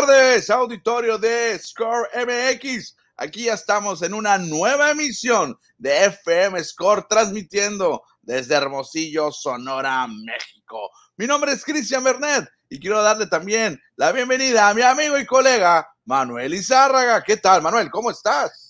Tardes, auditorio de Score MX. Aquí ya estamos en una nueva emisión de FM Score, transmitiendo desde Hermosillo, Sonora, México. Mi nombre es Cristian Bernet y quiero darle también la bienvenida a mi amigo y colega Manuel Izárraga. ¿Qué tal, Manuel? ¿Cómo estás?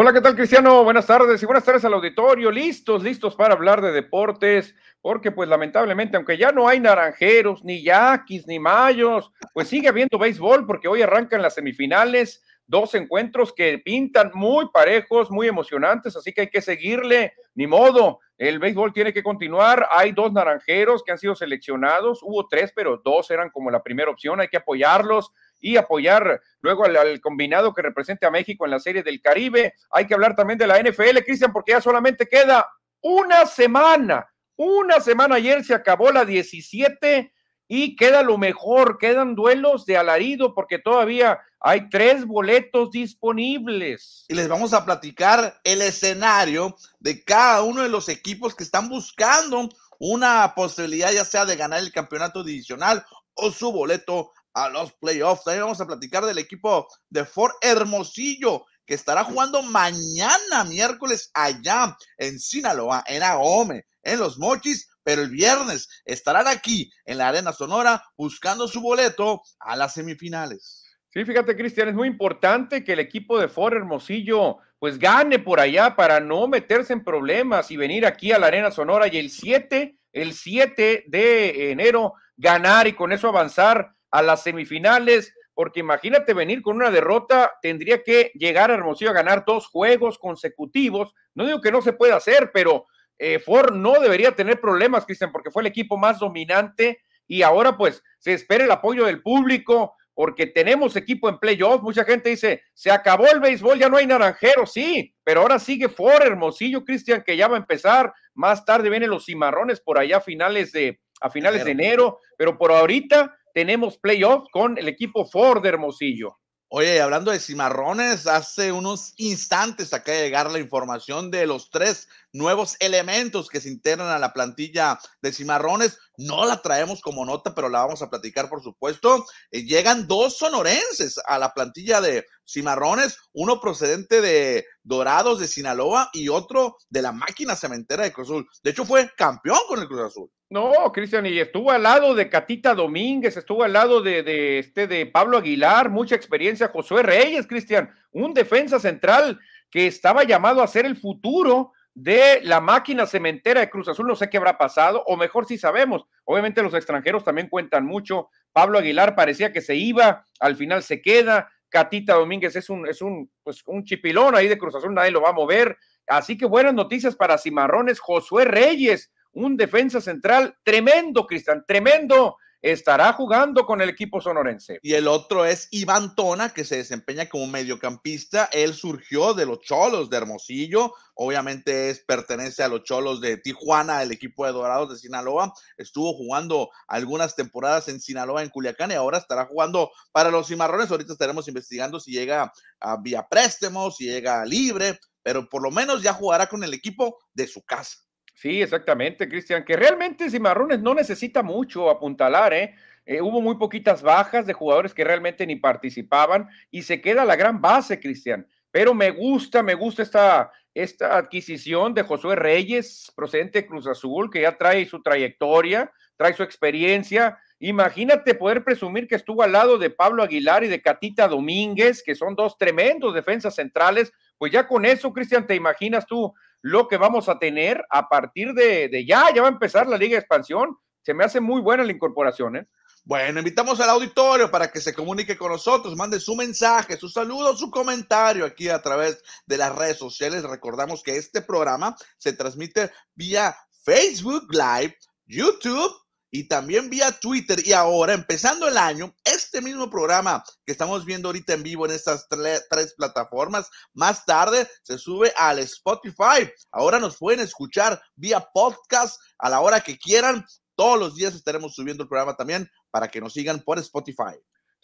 Hola, ¿qué tal, Cristiano? Buenas tardes y buenas tardes al auditorio. Listos, listos para hablar de deportes, porque pues lamentablemente, aunque ya no hay naranjeros, ni yaquis, ni mayos, pues sigue habiendo béisbol, porque hoy arrancan las semifinales, dos encuentros que pintan muy parejos, muy emocionantes, así que hay que seguirle, ni modo. El béisbol tiene que continuar. Hay dos naranjeros que han sido seleccionados, hubo tres, pero dos eran como la primera opción, hay que apoyarlos y apoyar luego al, combinado que represente a México en la Serie del Caribe. Hay que hablar también de la NFL, Cristian, porque ya solamente queda una semana. Una semana ayer se acabó la 17 y queda lo mejor, quedan duelos de alarido porque todavía hay tres boletos disponibles. Y les vamos a platicar el escenario de cada uno de los equipos que están buscando una posibilidad ya sea de ganar el campeonato divisional o su boleto a los playoffs. También vamos a platicar del equipo de Fort Hermosillo, que estará jugando mañana, miércoles, allá en Sinaloa, en Ahome, en Los Mochis, pero el viernes estarán aquí en la Arena Sonora buscando su boleto a las semifinales. Sí, fíjate, Cristian, es muy importante que el equipo de Fort Hermosillo pues gane por allá para no meterse en problemas y venir aquí a la Arena Sonora y el 7, el 7 de enero ganar y con eso avanzar a las semifinales, porque imagínate venir con una derrota, tendría que llegar a Hermosillo a ganar dos juegos consecutivos. No digo que no se pueda hacer, pero eh, Ford no debería tener problemas, Cristian, porque fue el equipo más dominante y ahora pues se espera el apoyo del público porque tenemos equipo en playoff. Mucha gente dice, se acabó el béisbol, ya no hay naranjero, sí, pero ahora sigue Ford Hermosillo, Cristian, que ya va a empezar. Más tarde vienen los cimarrones por allá a finales de, a finales de enero, pero por ahorita tenemos playoff con el equipo Ford Hermosillo. Oye, hablando de cimarrones, hace unos instantes acaba de llegar la información de los tres nuevos elementos que se integran a la plantilla de cimarrones. No la traemos como nota, pero la vamos a platicar, por supuesto. Eh, llegan dos sonorenses a la plantilla de cimarrones, uno procedente de Dorados de Sinaloa y otro de la máquina cementera de Cruz Azul. De hecho, fue campeón con el Cruz Azul. No, Cristian, y estuvo al lado de Catita Domínguez, estuvo al lado de, este, de Pablo Aguilar, mucha experiencia, Josué Reyes, Cristian, un defensa central que estaba llamado a ser el futuro de la máquina cementera de Cruz Azul, no sé qué habrá pasado, o mejor si sabemos, obviamente los extranjeros también cuentan mucho, Pablo Aguilar parecía que se iba, al final se queda, Catita Domínguez es un, es un, pues, un chipilón ahí de Cruz Azul, nadie lo va a mover, así que buenas noticias para Cimarrones, Josué Reyes, un defensa central tremendo, Cristian, tremendo. Estará jugando con el equipo sonorense. Y el otro es Iván Tona, que se desempeña como mediocampista. Él surgió de los Cholos de Hermosillo. Obviamente es, pertenece a los Cholos de Tijuana, el equipo de Dorados de Sinaloa. Estuvo jugando algunas temporadas en Sinaloa, en Culiacán, y ahora estará jugando para los Cimarrones. Ahorita estaremos investigando si llega a vía préstamo, si llega libre, pero por lo menos ya jugará con el equipo de su casa. Sí, exactamente, Cristian, que realmente Cimarrones no necesita mucho apuntalar, ¿eh? ¿eh? Hubo muy poquitas bajas de jugadores que realmente ni participaban y se queda la gran base, Cristian. Pero me gusta, me gusta esta, esta adquisición de Josué Reyes, procedente de Cruz Azul, que ya trae su trayectoria, trae su experiencia. Imagínate poder presumir que estuvo al lado de Pablo Aguilar y de Catita Domínguez, que son dos tremendos defensas centrales. Pues ya con eso, Cristian, ¿te imaginas tú lo que vamos a tener a partir de, ya, ya va a empezar la Liga de Expansión. Se me hace muy buena la incorporación, ¿eh? Bueno, invitamos al auditorio para que se comunique con nosotros, mande su mensaje, su saludo, su comentario aquí a través de las redes sociales. Recordamos que este programa se transmite vía Facebook Live, YouTube y también vía Twitter. Y ahora, empezando el año, este mismo programa que estamos viendo ahorita en vivo en estas tres plataformas, más tarde se sube al Spotify. Ahora nos pueden escuchar vía podcast a la hora que quieran. Todos los días estaremos subiendo el programa también para que nos sigan por Spotify.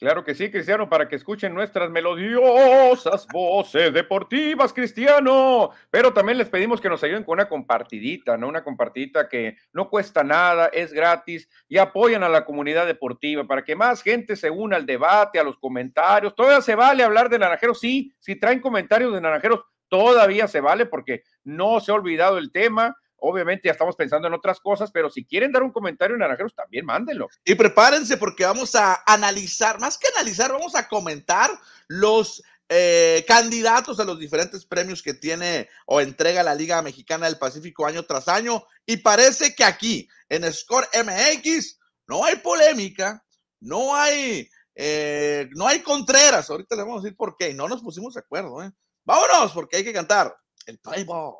Claro que sí, Cristiano, para que escuchen nuestras melodiosas voces deportivas, Cristiano. Pero también les pedimos que nos ayuden con una compartidita, ¿no? Una compartidita que no cuesta nada, es gratis y apoyan a la comunidad deportiva para que más gente se una al debate, a los comentarios. Todavía se vale hablar de naranjeros, sí, si traen comentarios de naranjeros, todavía se vale porque no se ha olvidado el tema Obviamente ya estamos pensando en otras cosas, pero si quieren dar un comentario en Naranjeros, también mándenlo. Y prepárense porque vamos a analizar, más que analizar, vamos a comentar los eh, candidatos a los diferentes premios que tiene o entrega la Liga Mexicana del Pacífico año tras año. Y parece que aquí, en Score MX, no hay polémica, no hay, eh, no hay Contreras. Ahorita le vamos a decir por qué. No nos pusimos de acuerdo. ¿eh? Vámonos, porque hay que cantar el Playboy.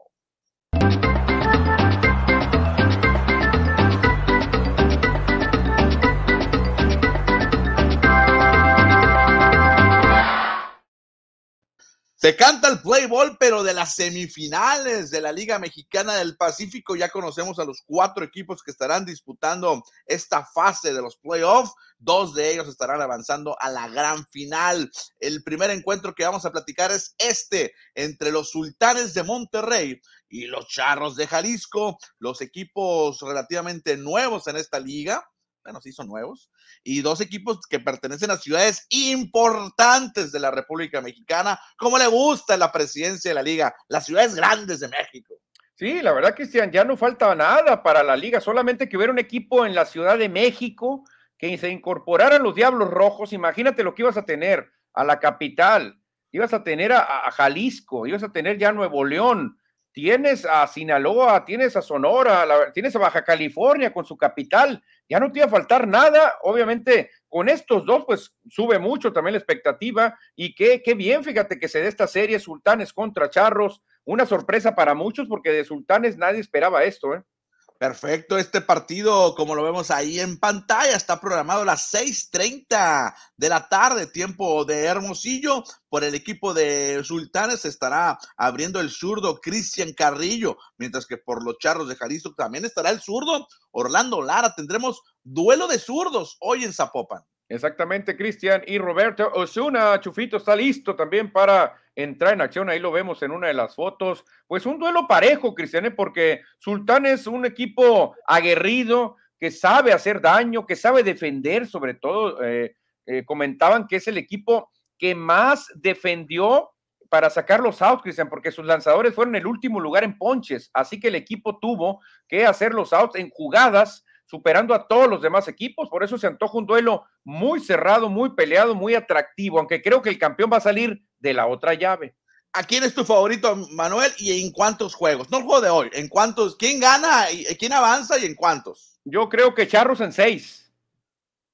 Se canta el play ball, pero de las semifinales de la Liga Mexicana del Pacífico ya conocemos a los cuatro equipos que estarán disputando esta fase de los playoffs. Dos de ellos estarán avanzando a la gran final. El primer encuentro que vamos a platicar es este entre los Sultanes de Monterrey y los Charros de Jalisco, los equipos relativamente nuevos en esta liga bueno, sí son nuevos, y dos equipos que pertenecen a ciudades importantes de la República Mexicana, como le gusta la presidencia de la liga, las ciudades grandes de México. Sí, la verdad, Cristian, ya no falta nada para la liga, solamente que hubiera un equipo en la Ciudad de México que se incorporaran los Diablos Rojos, imagínate lo que ibas a tener a la capital, ibas a tener a, a Jalisco, ibas a tener ya Nuevo León, tienes a Sinaloa, tienes a Sonora, tienes a Baja California con su capital, ya no te iba a faltar nada, obviamente con estos dos pues sube mucho también la expectativa. Y qué, qué bien, fíjate que se dé esta serie Sultanes contra Charros, una sorpresa para muchos porque de Sultanes nadie esperaba esto, ¿eh? Perfecto, este partido, como lo vemos ahí en pantalla, está programado a las 6:30 de la tarde, tiempo de Hermosillo. Por el equipo de Sultanes estará abriendo el zurdo Cristian Carrillo, mientras que por los charros de Jalisco también estará el zurdo Orlando Lara. Tendremos duelo de zurdos hoy en Zapopan. Exactamente, Cristian y Roberto Osuna. Chufito está listo también para entrar en acción. Ahí lo vemos en una de las fotos. Pues un duelo parejo, Cristian, ¿eh? porque Sultán es un equipo aguerrido que sabe hacer daño, que sabe defender, sobre todo. Eh, eh, comentaban que es el equipo que más defendió para sacar los outs, Cristian, porque sus lanzadores fueron el último lugar en ponches. Así que el equipo tuvo que hacer los outs en jugadas superando a todos los demás equipos. Por eso se antoja un duelo muy cerrado, muy peleado, muy atractivo, aunque creo que el campeón va a salir de la otra llave. ¿A quién es tu favorito, Manuel? ¿Y en cuántos juegos? No el juego de hoy. ¿En cuántos? ¿Quién gana? y ¿Quién avanza y en cuántos? Yo creo que Charros en seis.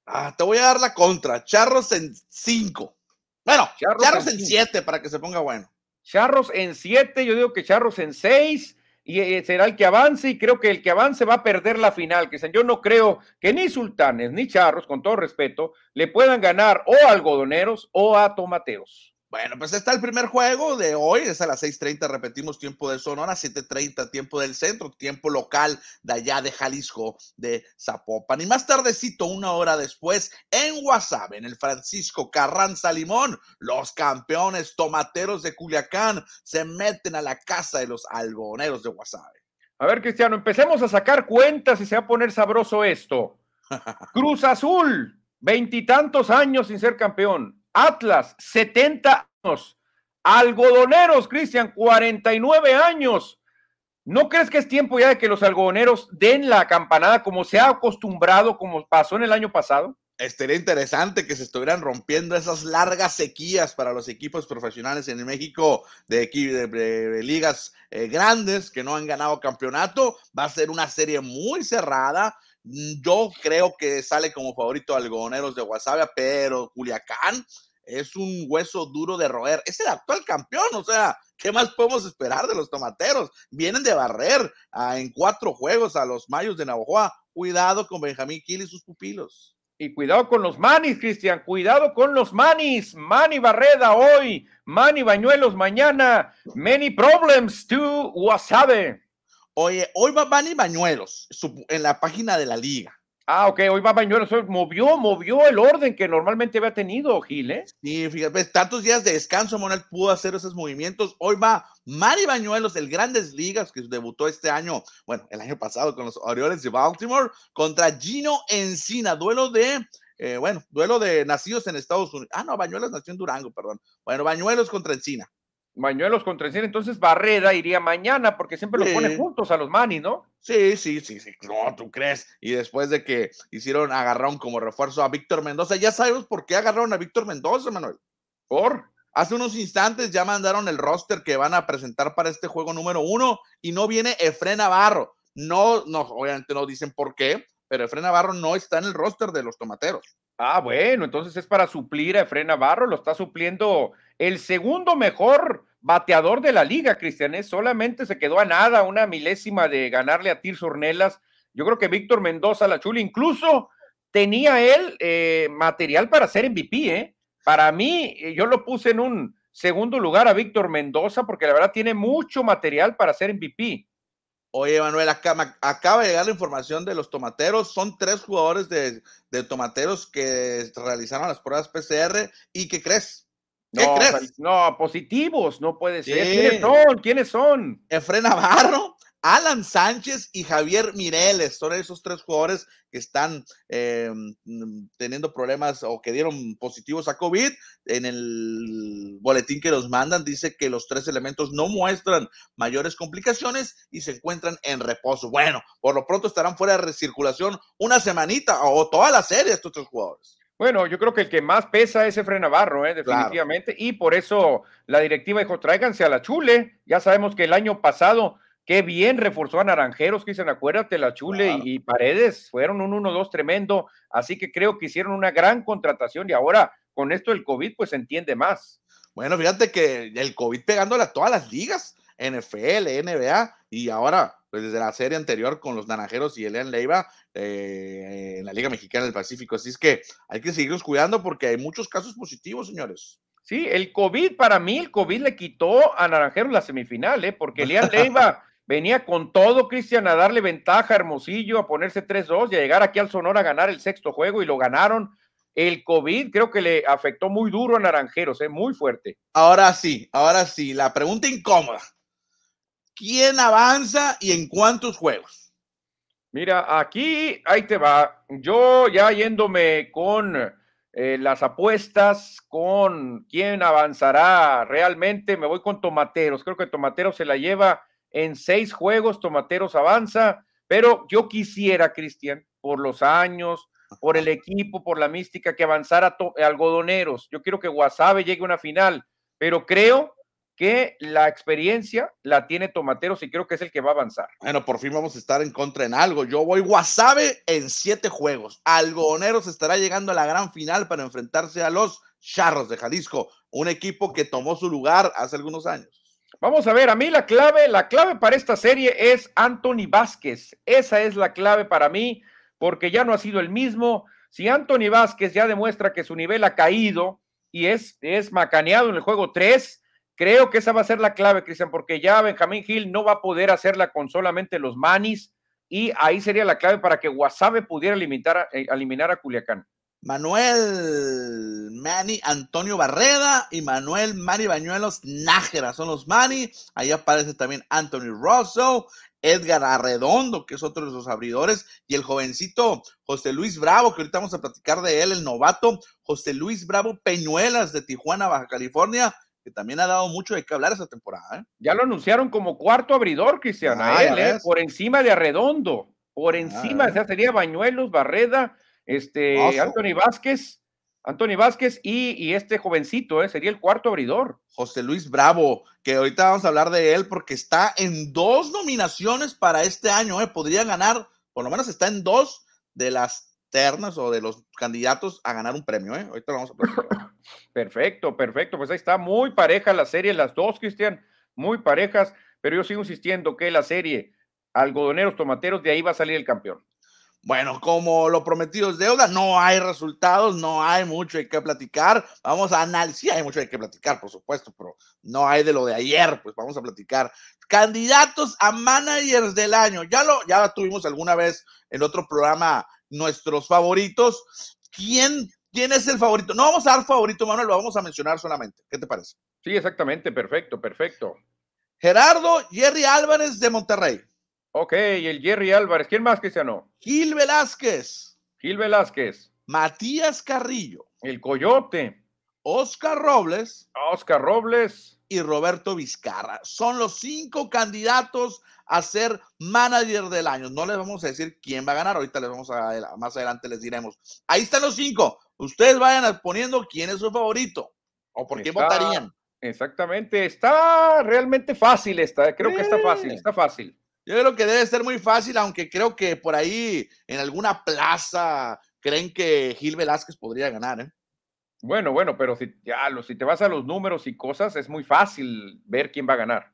Ah, te voy a dar la contra. Charros en cinco. Bueno, Charros, en, en siete para que se ponga bueno. Charros en siete, yo digo que Charros en seis y eh, será el que avance y creo que el que avance va a perder la final, que yo no creo que ni Sultanes ni Charros, con todo respeto, le puedan ganar o a algodoneros o a tomateros. Bueno, pues está el primer juego de hoy, es a las 6:30, repetimos tiempo de Sonora, 7:30 tiempo del centro, tiempo local de allá de Jalisco, de Zapopan. Y más tardecito, una hora después, en WhatsApp, en el Francisco Carranza Limón, los campeones tomateros de Culiacán se meten a la casa de los algoneros de WhatsApp. A ver, Cristiano, empecemos a sacar cuentas y se va a poner sabroso esto. Cruz Azul, veintitantos años sin ser campeón. Atlas, 70 años. Algodoneros, Cristian, 49 años. ¿No crees que es tiempo ya de que los algodoneros den la campanada como se ha acostumbrado, como pasó en el año pasado? Estaría interesante que se estuvieran rompiendo esas largas sequías para los equipos profesionales en México de, ligas eh, grandes que no han ganado campeonato. Va a ser una serie muy cerrada. Yo creo que sale como favorito Algodoneros de Guasavia, pero Culiacán es un hueso duro de roer. Es el actual campeón, o sea, ¿qué más podemos esperar de los tomateros? Vienen de barrer en cuatro juegos a los Mayos de Navajoa. Cuidado con Benjamín Kill y sus pupilos. Y cuidado con los manis, Cristian, cuidado con los manis. Mani Barreda hoy, Mani Bañuelos mañana. Many problems to Wasabe. Oye, hoy va Manny Bañuelos en la página de la liga. Ah, ok, hoy va Bañuelos, movió, movió el orden que normalmente había tenido Gil, ¿eh? Sí, fíjate, tantos días de descanso, Monel pudo hacer esos movimientos. Hoy va Mari Bañuelos, el Grandes Ligas, que debutó este año, bueno, el año pasado con los Orioles de Baltimore, contra Gino Encina, duelo de, eh, bueno, duelo de nacidos en Estados Unidos. Ah, no, Bañuelos nació en Durango, perdón. Bueno, Bañuelos contra Encina. Bañuelos contra Encina, entonces Barreda iría mañana porque siempre los pone juntos a los Manis, ¿no? Sí, sí, sí, sí, no, tú crees. Y después de que hicieron, agarraron como refuerzo a Víctor Mendoza, ya sabemos por qué agarraron a Víctor Mendoza, Manuel. ¿Por? Hace unos instantes ya mandaron el roster que van a presentar para este juego número uno y no viene Efren Navarro. No, no, obviamente no dicen por qué, pero Efren Navarro no está en el roster de los tomateros. Ah, bueno, entonces es para suplir a Efren Navarro, lo está supliendo el segundo mejor bateador de la liga, Cristian, solamente se quedó a nada, una milésima de ganarle a Tirso Ornelas. Yo creo que Víctor Mendoza, la chula, incluso tenía él eh, material para ser MVP, ¿eh? Para mí, eh, yo lo puse en un segundo lugar a Víctor Mendoza porque la verdad tiene mucho material para ser MVP. Oye, Manuel, acaba de llegar la información de los tomateros. Son tres jugadores de, de tomateros que realizaron las pruebas PCR. ¿Y qué crees? ¿Qué no, crees? No, positivos, no puede ser. ¿Quiénes son? ¿Quiénes son? Efren Navarro, Alan Sánchez y Javier Mireles. Son esos tres jugadores que están em, teniendo problemas o que dieron positivos a COVID. En el boletín que nos mandan dice que los tres elementos no muestran mayores complicaciones y se encuentran en reposo. Bueno, por lo pronto estarán fuera de recirculación una semanita o toda la serie estos tres jugadores. Bueno, yo creo que el que más pesa es Efren Navarro, ¿eh? definitivamente, y por eso la directiva dijo, tráiganse a la Chule. Ya sabemos que el año pasado, qué bien reforzó a Naranjeros, que dicen, acuérdate, la Chule y, Paredes fueron un 1-2 tremendo, así que creo que hicieron una gran contratación y ahora con esto del COVID, pues se entiende más. Bueno, fíjate que el COVID pegándole a todas las ligas, NFL, NBA, y ahora, pues desde la serie anterior con los Naranjeros y Elian Leiva eh, en la Liga Mexicana del Pacífico. Así es que hay que seguirnos cuidando porque hay muchos casos positivos, señores. Sí, el COVID, para mí, el COVID le quitó a Naranjeros la semifinal, ¿eh? porque Elian Leiva venía con todo, Cristian, a darle ventaja a Hermosillo, a ponerse 3-2 y a llegar aquí al Sonora a ganar el sexto juego y lo ganaron. El COVID creo que le afectó muy duro a Naranjeros, ¿eh? muy fuerte. Ahora sí, ahora sí, la pregunta incómoda quién avanza y en cuántos juegos. Mira, aquí, ahí te va. Yo ya yéndome con eh, las apuestas, con quién avanzará realmente, me voy con Tomateros. Creo que Tomateros se la lleva en seis juegos, Tomateros avanza, pero yo quisiera, Cristian, por los años, por el equipo, por la mística, que avanzara algodoneros. Yo quiero que Guasave llegue a una final, pero creo que la experiencia la tiene Tomateros y creo que es el que va a avanzar. Bueno, por fin vamos a estar en contra en algo. Yo voy Wasabe en siete juegos. Algodoneros estará llegando a la gran final para enfrentarse a los Charros de Jalisco, un equipo que tomó su lugar hace algunos años. Vamos a ver, a mí la clave, la clave para esta serie es Anthony Vázquez. Esa es la clave para mí, porque ya no ha sido el mismo. Si Anthony Vázquez ya demuestra que su nivel ha caído y es, es macaneado en el juego 3, Creo que esa va a ser la clave, Cristian, porque ya Benjamín Gil no va a poder hacerla con solamente los manis y ahí sería la clave para que Guasave pudiera eliminar a, eh, eliminar a Culiacán. Manuel Mani Antonio Barreda y Manuel Mani Bañuelos Nájera son los Mani. Ahí aparece también Anthony Rosso, Edgar Arredondo, que es otro de los abridores, y el jovencito José Luis Bravo, que ahorita vamos a platicar de él, el novato José Luis Bravo Peñuelas de Tijuana, Baja California, que también ha dado mucho de qué hablar esa temporada. ¿eh? Ya lo anunciaron como cuarto abridor, Cristian, ah, ¿eh? por encima de Arredondo, por encima, ah, sería Bañuelos, Barreda, este, Anthony Vázquez, Anthony Vázquez y, este jovencito, ¿eh? sería el cuarto abridor. José Luis Bravo, que ahorita vamos a hablar de él porque está en dos nominaciones para este año, ¿eh? podría ganar, por lo menos está en dos de las ternas o de los candidatos a ganar un premio, ¿eh? Ahorita lo vamos a platicar. Perfecto, perfecto. Pues ahí está muy pareja la serie, las dos, Cristian, muy parejas, pero yo sigo insistiendo que la serie algodoneros, tomateros, de ahí va a salir el campeón. Bueno, como lo prometido es deuda, no hay resultados, no hay mucho de qué platicar. Vamos a analizar, sí hay mucho de qué platicar, por supuesto, pero no hay de lo de ayer, pues vamos a platicar. Candidatos a managers del año, ya lo, ya tuvimos alguna vez en otro programa nuestros favoritos. ¿Quién, ¿Quién es el favorito? No vamos a dar favorito, Manuel, lo vamos a mencionar solamente. ¿Qué te parece? Sí, exactamente, perfecto, perfecto. Gerardo Jerry Álvarez de Monterrey. Ok, y el Jerry Álvarez. ¿Quién más, Cristiano? Gil Velázquez. Gil Velázquez. Matías Carrillo. El Coyote. Oscar Robles. Oscar Robles. Y Roberto Vizcarra. Son los cinco candidatos a ser manager del año. No les vamos a decir quién va a ganar. Ahorita les vamos a, más adelante les diremos. Ahí están los cinco. Ustedes vayan poniendo quién es su favorito o por qué votarían. Exactamente. Está realmente fácil esta. Creo que está fácil. Está fácil. Yo creo que debe ser muy fácil, aunque creo que por ahí en alguna plaza creen que Gil Velázquez podría ganar. ¿eh? Bueno, bueno, pero si, ya, si te vas a los números y cosas, es muy fácil ver quién va a ganar.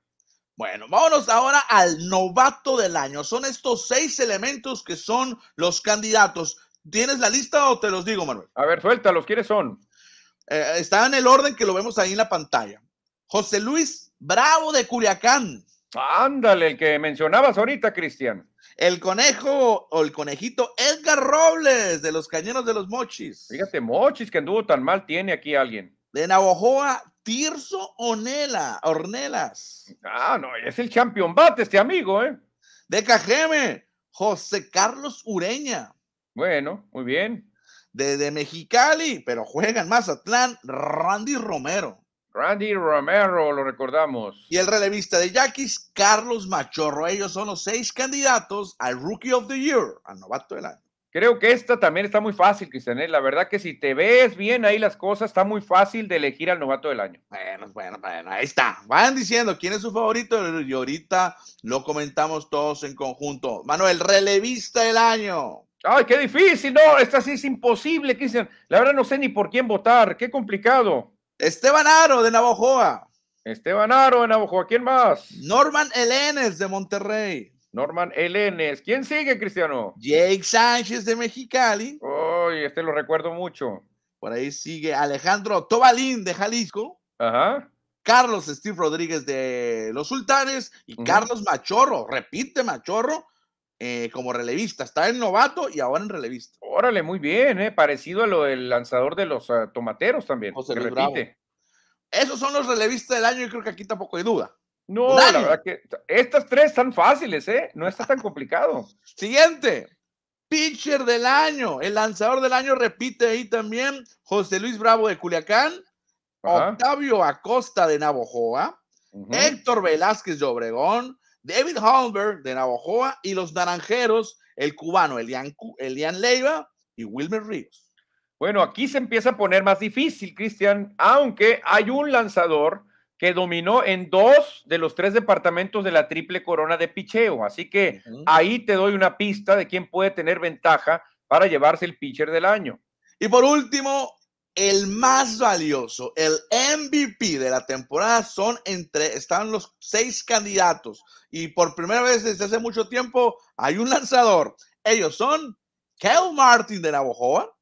Bueno, vámonos ahora al novato del año. Son estos seis elementos que son los candidatos. ¿Tienes la lista o te los digo, Manuel? A ver, suéltalos, ¿quiénes son? Eh, está en el orden que lo vemos ahí en la pantalla. José Luis Bravo de Culiacán. Ándale, el que mencionabas ahorita, Cristian. El conejo o el conejito Edgar Robles de los Cañeros de los Mochis. Fíjate, Mochis que anduvo tan mal tiene aquí alguien. De Navojoa, Tirso Onela, Ornelas. Ah, no, es el champion bate este amigo, ¿eh? De Cajeme, José Carlos Ureña. Bueno, muy bien. De, de Mexicali, pero juega en Mazatlán, Randy Romero. Randy Romero, lo recordamos. Y el relevista de Yaquis, Carlos Machorro. Ellos son los seis candidatos al Rookie of the Year, al novato del año. Creo que esta también está muy fácil, Cristian. ¿eh? La verdad que si te ves bien ahí las cosas, está muy fácil de elegir al novato del año. Bueno, bueno, bueno, ahí está. Vayan diciendo quién es su favorito y ahorita lo comentamos todos en conjunto. Manuel, relevista del año. Ay, qué difícil, no, esta sí es imposible, Cristian. La verdad no sé ni por quién votar, qué complicado. Esteban Aro de Navojoa. Esteban Aro de Navojoa. ¿Quién más? Norman Elenes de Monterrey. Norman Elenes. ¿Quién sigue, Cristiano? Jake Sánchez de Mexicali. Uy, este lo recuerdo mucho. Por ahí sigue Alejandro Tobalín de Jalisco. Ajá. Carlos Steve Rodríguez de Los Sultanes y Carlos Machorro, repite Machorro, eh, como relevista. Está en novato y ahora en relevista. Órale, muy bien, eh, parecido a lo del lanzador de los uh, tomateros también. José Luis Bravo. Esos son los relevistas del año y creo que aquí tampoco hay duda. No, la verdad que estas tres están fáciles, ¿eh? No está tan complicado. Siguiente. Pitcher del año. El lanzador del año repite ahí también José Luis Bravo de Culiacán, Ajá. Octavio Acosta de Navojoa, uh -huh. Héctor Velázquez de Obregón, David Holmberg de Navojoa y los naranjeros, el cubano Elian, Elian Leiva y Wilmer Ríos. Bueno, aquí se empieza a poner más difícil, Cristian, aunque hay un lanzador que dominó en dos de los tres departamentos de la triple corona de picheo. Así que uh -huh. ahí te doy una pista de quién puede tener ventaja para llevarse el pitcher del año. Y por último, el más valioso, el MVP de la temporada son entre, están los seis candidatos. Y por primera vez desde hace mucho tiempo hay un lanzador. Ellos son Kel Martin de Navojoa.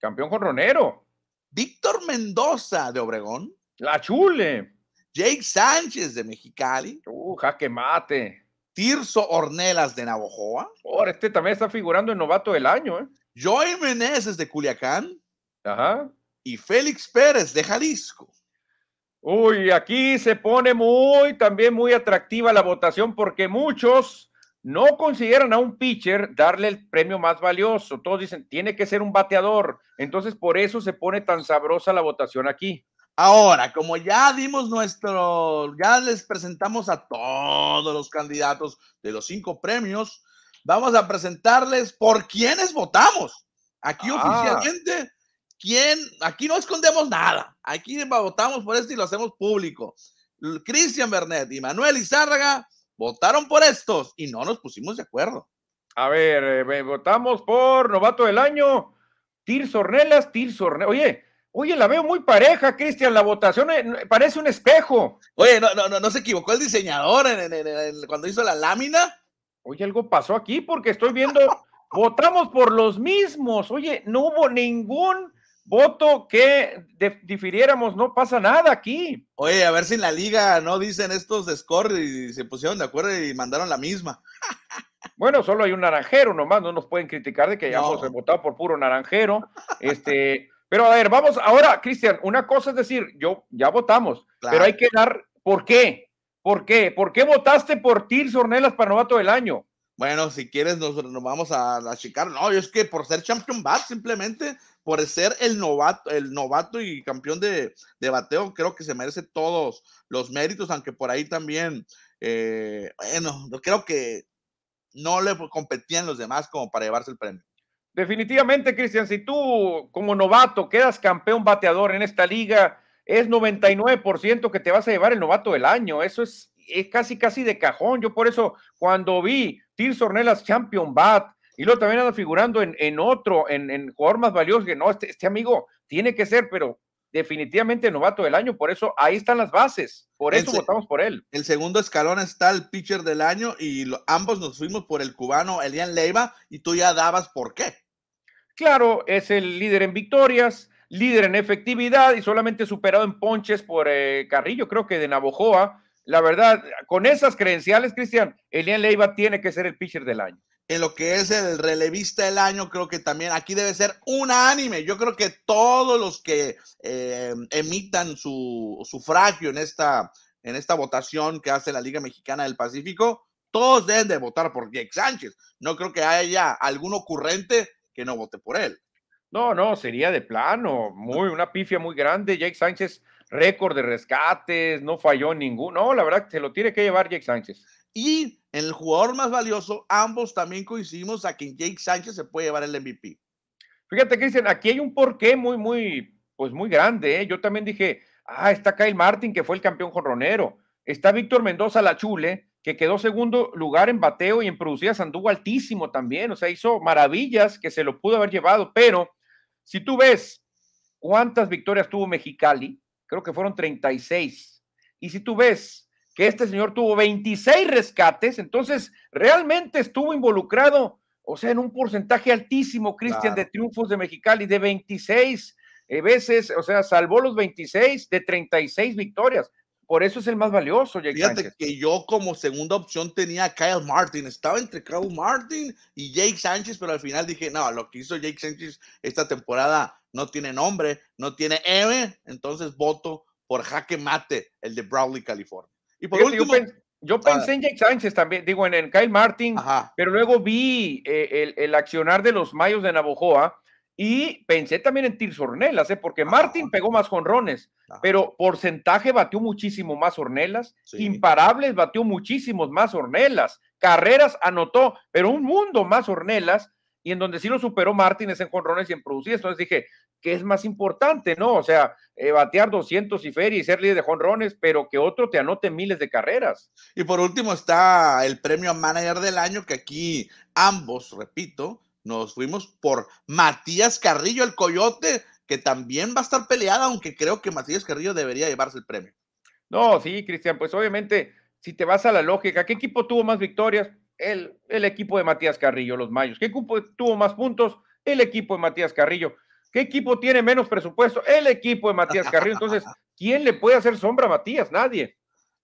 Campeón jonronero. Víctor Mendoza de Obregón. La chule. Jake Sánchez de Mexicali. Uh, jaque mate. Tirso Ornelas de Navojoa. Ahora, este también está figurando en novato del año, ¿eh? Joey Meneses de Culiacán. Ajá. Y Félix Pérez de Jalisco. Uy, aquí se pone muy, también muy atractiva la votación porque muchos no consideran a un pitcher darle el premio más valioso. Todos dicen, tiene que ser un bateador. Entonces, por eso se pone tan sabrosa la votación aquí. Ahora, como ya dimos nuestro, ya les presentamos a todos los candidatos de los cinco premios, vamos a presentarles por quiénes votamos. Aquí ah. oficialmente, quién, aquí no escondemos nada. Aquí votamos por esto y lo hacemos público. Cristian Bernet y Manuel Izárraga votaron por estos y no nos pusimos de acuerdo. A ver, eh, votamos por novato del año, Tirso Ornelas, Tirso Ornelas. Oye, Oye, la veo muy pareja, Cristian. La votación eh, parece un espejo. Oye, no, no, no, no se equivocó el diseñador en, en, en, cuando hizo la lámina. Oye, algo pasó aquí porque estoy viendo, votamos por los mismos. Oye, no hubo ningún voto que difiriéramos, no pasa nada aquí. Oye, a ver si en la liga no dicen estos de score y se pusieron de acuerdo y mandaron la misma. Bueno, solo hay un naranjero nomás, no nos pueden criticar de que hayamos votado por puro naranjero. Este, pero a ver, vamos ahora, Cristian, una cosa es decir, yo ya votamos, pero hay que dar, ¿por qué? ¿Por qué? ¿Por qué votaste por Tirso Ornelas para novato del año? Bueno, si quieres nos, vamos a, a. No, es que por ser champion bat, simplemente por ser el novato, el novato y campeón de, de bateo, creo que se merece todos los méritos, aunque por ahí también, eh, bueno, creo que no le competían los demás como para llevarse el premio. Definitivamente, Cristian, si tú como novato quedas campeón bateador en esta liga, es 99% que te vas a llevar el novato del año. Eso es, es casi, casi de cajón. Yo por eso, cuando vi Tirso Ornelas Champion Bat, y luego también anda figurando en, en otro, en, en, jugador más valioso, que no, este, este amigo tiene que ser, pero definitivamente novato del año, por eso ahí están las bases, por eso votamos por él. El segundo escalón está el pitcher del año y ambos nos fuimos por el cubano Elian Leiva y tú ya dabas por qué. Claro, es el líder en victorias, líder en efectividad y solamente superado en ponches por eh, Carrillo, creo que de Navojoa. La verdad, con esas credenciales, Cristian, Elian Leiva tiene que ser el pitcher del año en lo que es el relevista del año, creo que también aquí debe ser unánime. Yo creo que todos los que eh, emitan su sufragio en esta, en esta votación que hace la Liga Mexicana del Pacífico, todos deben de votar por Jake Sánchez. No creo que haya algún ocurrente que no vote por él. No, no, sería de plano, muy, una pifia muy grande. Jake Sánchez, récord de rescates, no falló ninguno. No, la verdad, se lo tiene que llevar Jake Sánchez. Y en el jugador más valioso, ambos también coincidimos a que Jake Sánchez se puede llevar el MVP. Fíjate, Cristian, aquí hay un porqué muy, muy, pues muy grande. ¿eh? Yo también dije, ah, está Kyle Martin, que fue el campeón jonronero. Está Víctor Mendoza La Chule, que quedó segundo lugar en bateo y en producidas anduvo altísimo también. O sea, hizo maravillas que se lo pudo haber llevado. Pero si tú ves cuántas victorias tuvo Mexicali, creo que fueron 36. Y si tú ves que este señor tuvo 26 rescates, entonces realmente estuvo involucrado, o sea, en un porcentaje altísimo, Cristian, de triunfos de Mexicali, de 26 eh, veces, o sea, salvó los 26 de 36 victorias. Por eso es el más valioso, Jake Fíjate que yo como segunda opción tenía a Kyle Martin. Estaba entre Kyle Martin y Jake Sánchez, pero al final dije, no, lo que hizo Jake Sánchez esta temporada no tiene nombre, no tiene M, entonces voto por jaque mate, el de Bradley, California. Y por último, yo, pensé en Jake Sánchez también, digo, en, el Kyle Martin, pero luego vi eh, el, accionar de los Mayos de Navojoa y pensé también en Tirso Ornelas, ¿eh? porque Martin pegó más jonrones, pero porcentaje batió muchísimo más Ornelas, imparables batió muchísimos más Ornelas, carreras anotó, pero un mundo más Ornelas, y en donde sí lo superó Martin es en jonrones y en producidas. Entonces dije, ¿qué es más importante, no? O sea, eh, batear 200 y feria y ser líder de jonrones, pero que otro te anote miles de carreras. Y por último está el premio a manager del año, que aquí ambos, repito, nos fuimos por Matías Carrillo, el Coyote, que también va a estar peleada, aunque creo que Matías Carrillo debería llevarse el premio. No, sí, Cristian, pues obviamente, si te vas a la lógica, ¿qué equipo tuvo más victorias? el, el equipo de Matías Carrillo, los Mayos. ¿Qué equipo tuvo más puntos? El equipo de Matías Carrillo. ¿Qué equipo tiene menos presupuesto? El equipo de Matías Carrillo. Entonces, ¿quién le puede hacer sombra a Matías? Nadie.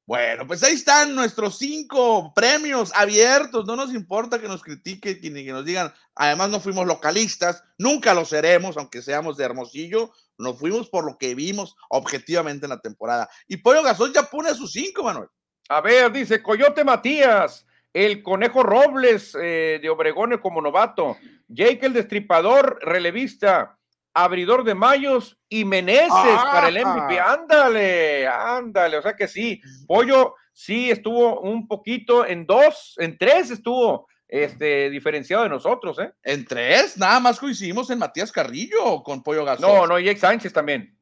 Bueno, pues ahí están nuestros cinco premios abiertos. No nos importa que nos critiquen ni que nos digan. Además, no fuimos localistas, nunca lo seremos, aunque seamos de Hermosillo. Nos fuimos por lo que vimos objetivamente en la temporada. Y Pollo Gasol ya pone sus cinco, Manuel. A ver, dice Coyote Matías, el Conejo Robles eh, de Obregón como novato, Jake el Destripador, relevista, abridor de Mayos y Meneses para el MVP. Ándale, ándale, o sea que sí, Pollo sí estuvo un poquito en dos, en tres estuvo este, diferenciado de nosotros, ¿eh? En tres, nada más coincidimos en Matías Carrillo con Pollo Gasol. No, no, Jake Sánchez también.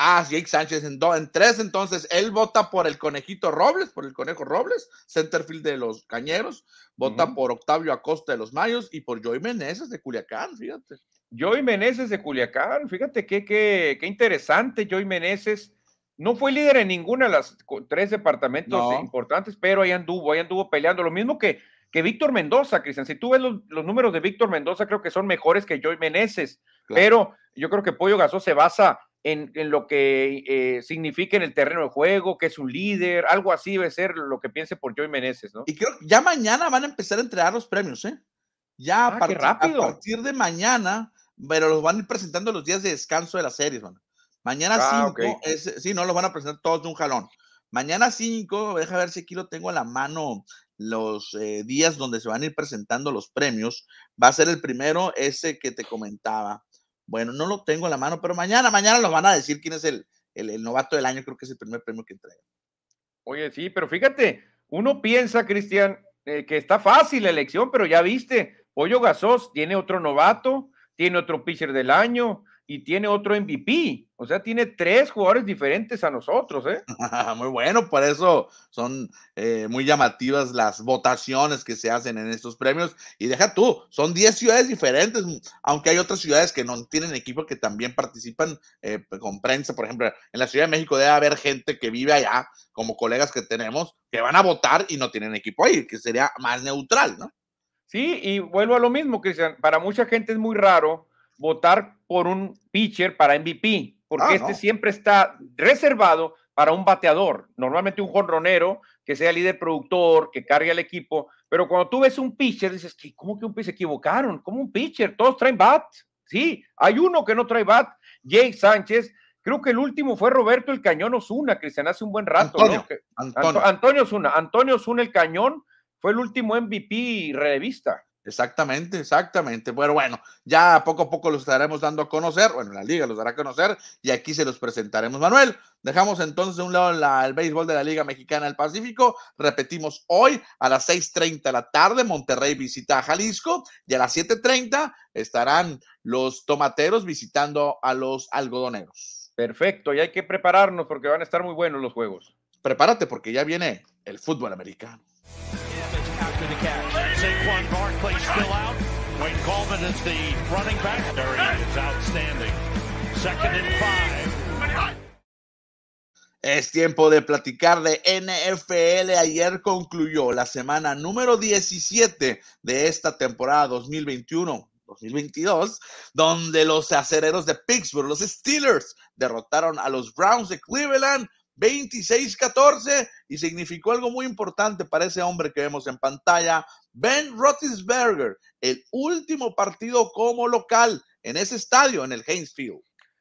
Ah, Jake Sánchez en, en tres, entonces él vota por el conejito Robles, por el conejo Robles, centerfield de los Cañeros, vota por Octavio Acosta de los Mayos y por Joey Meneses de Culiacán, fíjate. Joey Meneses de Culiacán, fíjate qué, qué, qué interesante Joey Meneses. No fue líder en ninguna de las tres departamentos importantes, pero ahí anduvo, ahí anduvo peleando. Lo mismo que que Víctor Mendoza, Cristian. Si tú ves los, números de Víctor Mendoza, creo que son mejores que Joy Meneses, pero yo creo que Pollo Gasó se basa en, lo que eh, significa en el terreno de juego, que es un líder, algo así debe ser lo que piense por Joy Meneses, ¿no? Y creo que ya mañana van a empezar a entregar los premios, ¿eh? Ya a, ah, partir, a partir de mañana, pero los van a ir presentando los días de descanso de las series. Mañana 5, ah, sí, no los van a presentar todos de un jalón. Mañana 5, deja ver si aquí lo tengo a la mano, los eh, días donde se van a ir presentando los premios. Va a ser el primero, ese que te comentaba. Bueno, no lo tengo a la mano, pero mañana, mañana nos van a decir quién es el, el, novato del año. Creo que es el primer premio que entrega. Oye, sí, pero fíjate, uno piensa, Cristian, eh, que está fácil la elección, pero ya viste, Pollo Gasos tiene otro novato, tiene otro pitcher del año, y tiene otro MVP. O sea, tiene tres jugadores diferentes a nosotros, ¿eh? muy bueno, por eso son eh, muy llamativas las votaciones que se hacen en estos premios. Y deja tú, son 10 ciudades diferentes, aunque hay otras ciudades que no tienen equipo que también participan eh, con prensa. Por ejemplo, en la Ciudad de México debe haber gente que vive allá, como colegas que tenemos, que van a votar y no tienen equipo ahí, que sería más neutral, ¿no? Sí, y vuelvo a lo mismo, Cristian. Para mucha gente es muy raro votar por un pitcher para MVP, porque ah, este siempre está reservado para un bateador, normalmente un jonronero que sea líder productor, que cargue al equipo, pero cuando tú ves un pitcher dices, ¿cómo que un pitcher se equivocaron? ¿Cómo un pitcher? Todos traen bat. Sí, hay uno que no trae bat, Jake Sánchez. Creo que el último fue Roberto el Cañón Osuna, Cristian, hace un buen rato. Antonio, Antonio. Antonio Osuna. Antonio Osuna el Cañón fue el último MVP revista. Exactamente, exactamente. Bueno, bueno, ya poco a poco los estaremos dando a conocer. Bueno, la liga los dará a conocer y aquí se los presentaremos. Manuel, dejamos entonces de un lado el béisbol de la Liga Mexicana del Pacífico. Repetimos hoy a las 6:30 de la tarde, Monterrey visita a Jalisco y a las 7:30 estarán los tomateros visitando a los algodoneros. Perfecto, y hay que prepararnos porque van a estar muy buenos los juegos. Prepárate porque ya viene el fútbol americano. Saquon Barkley still out. Wayne Coleman is the running back. There outstanding. Second and five. Es tiempo de platicar de NFL. Ayer concluyó la semana número 17 de esta temporada 2021. 2022, donde los acereros de Pittsburgh, los Steelers, derrotaron a los Browns de Cleveland 26-14 y significó algo muy importante para ese hombre que vemos en pantalla, Ben Roethlisberger, el último partido como local en ese estadio, en el Heinz Field.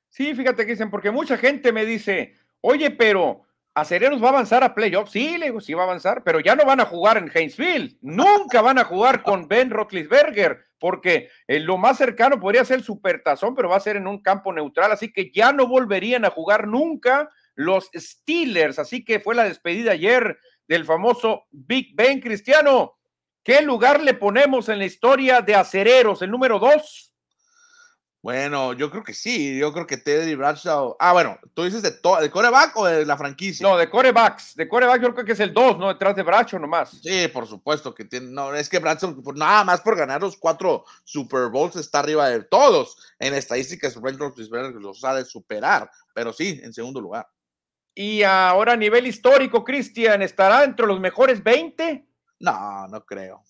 Sí, fíjate que dicen, porque mucha gente me dice, oye, pero Acereros va a avanzar a playoffs. Sí, le digo, sí va a avanzar, pero ya no van a jugar en Field. Nunca van a jugar con Ben Roethlisberger, porque eh, lo más cercano podría ser el Supertazón, pero va a ser en un campo neutral, así que ya no volverían a jugar nunca los Steelers. Así que fue la despedida ayer del famoso Big Ben Cristiano. ¿Qué lugar le ponemos en la historia de acereros? ¿El número dos? Bueno, yo creo que sí. Yo creo que Teddy Bradshaw. Ah, bueno, tú dices de, de coreback o de la franquicia. No, de corebacks. De coreback yo creo que es el dos, ¿no? Detrás de Bradshaw nomás. Sí, por supuesto que tiene. No, es que Bradshaw, nada más por ganar los cuatro Super Bowls, está arriba de todos. En estadísticas, los ha de superar. Pero sí, en segundo lugar. Y ahora a nivel histórico, Cristian, ¿estará entre los mejores 20? No, no creo.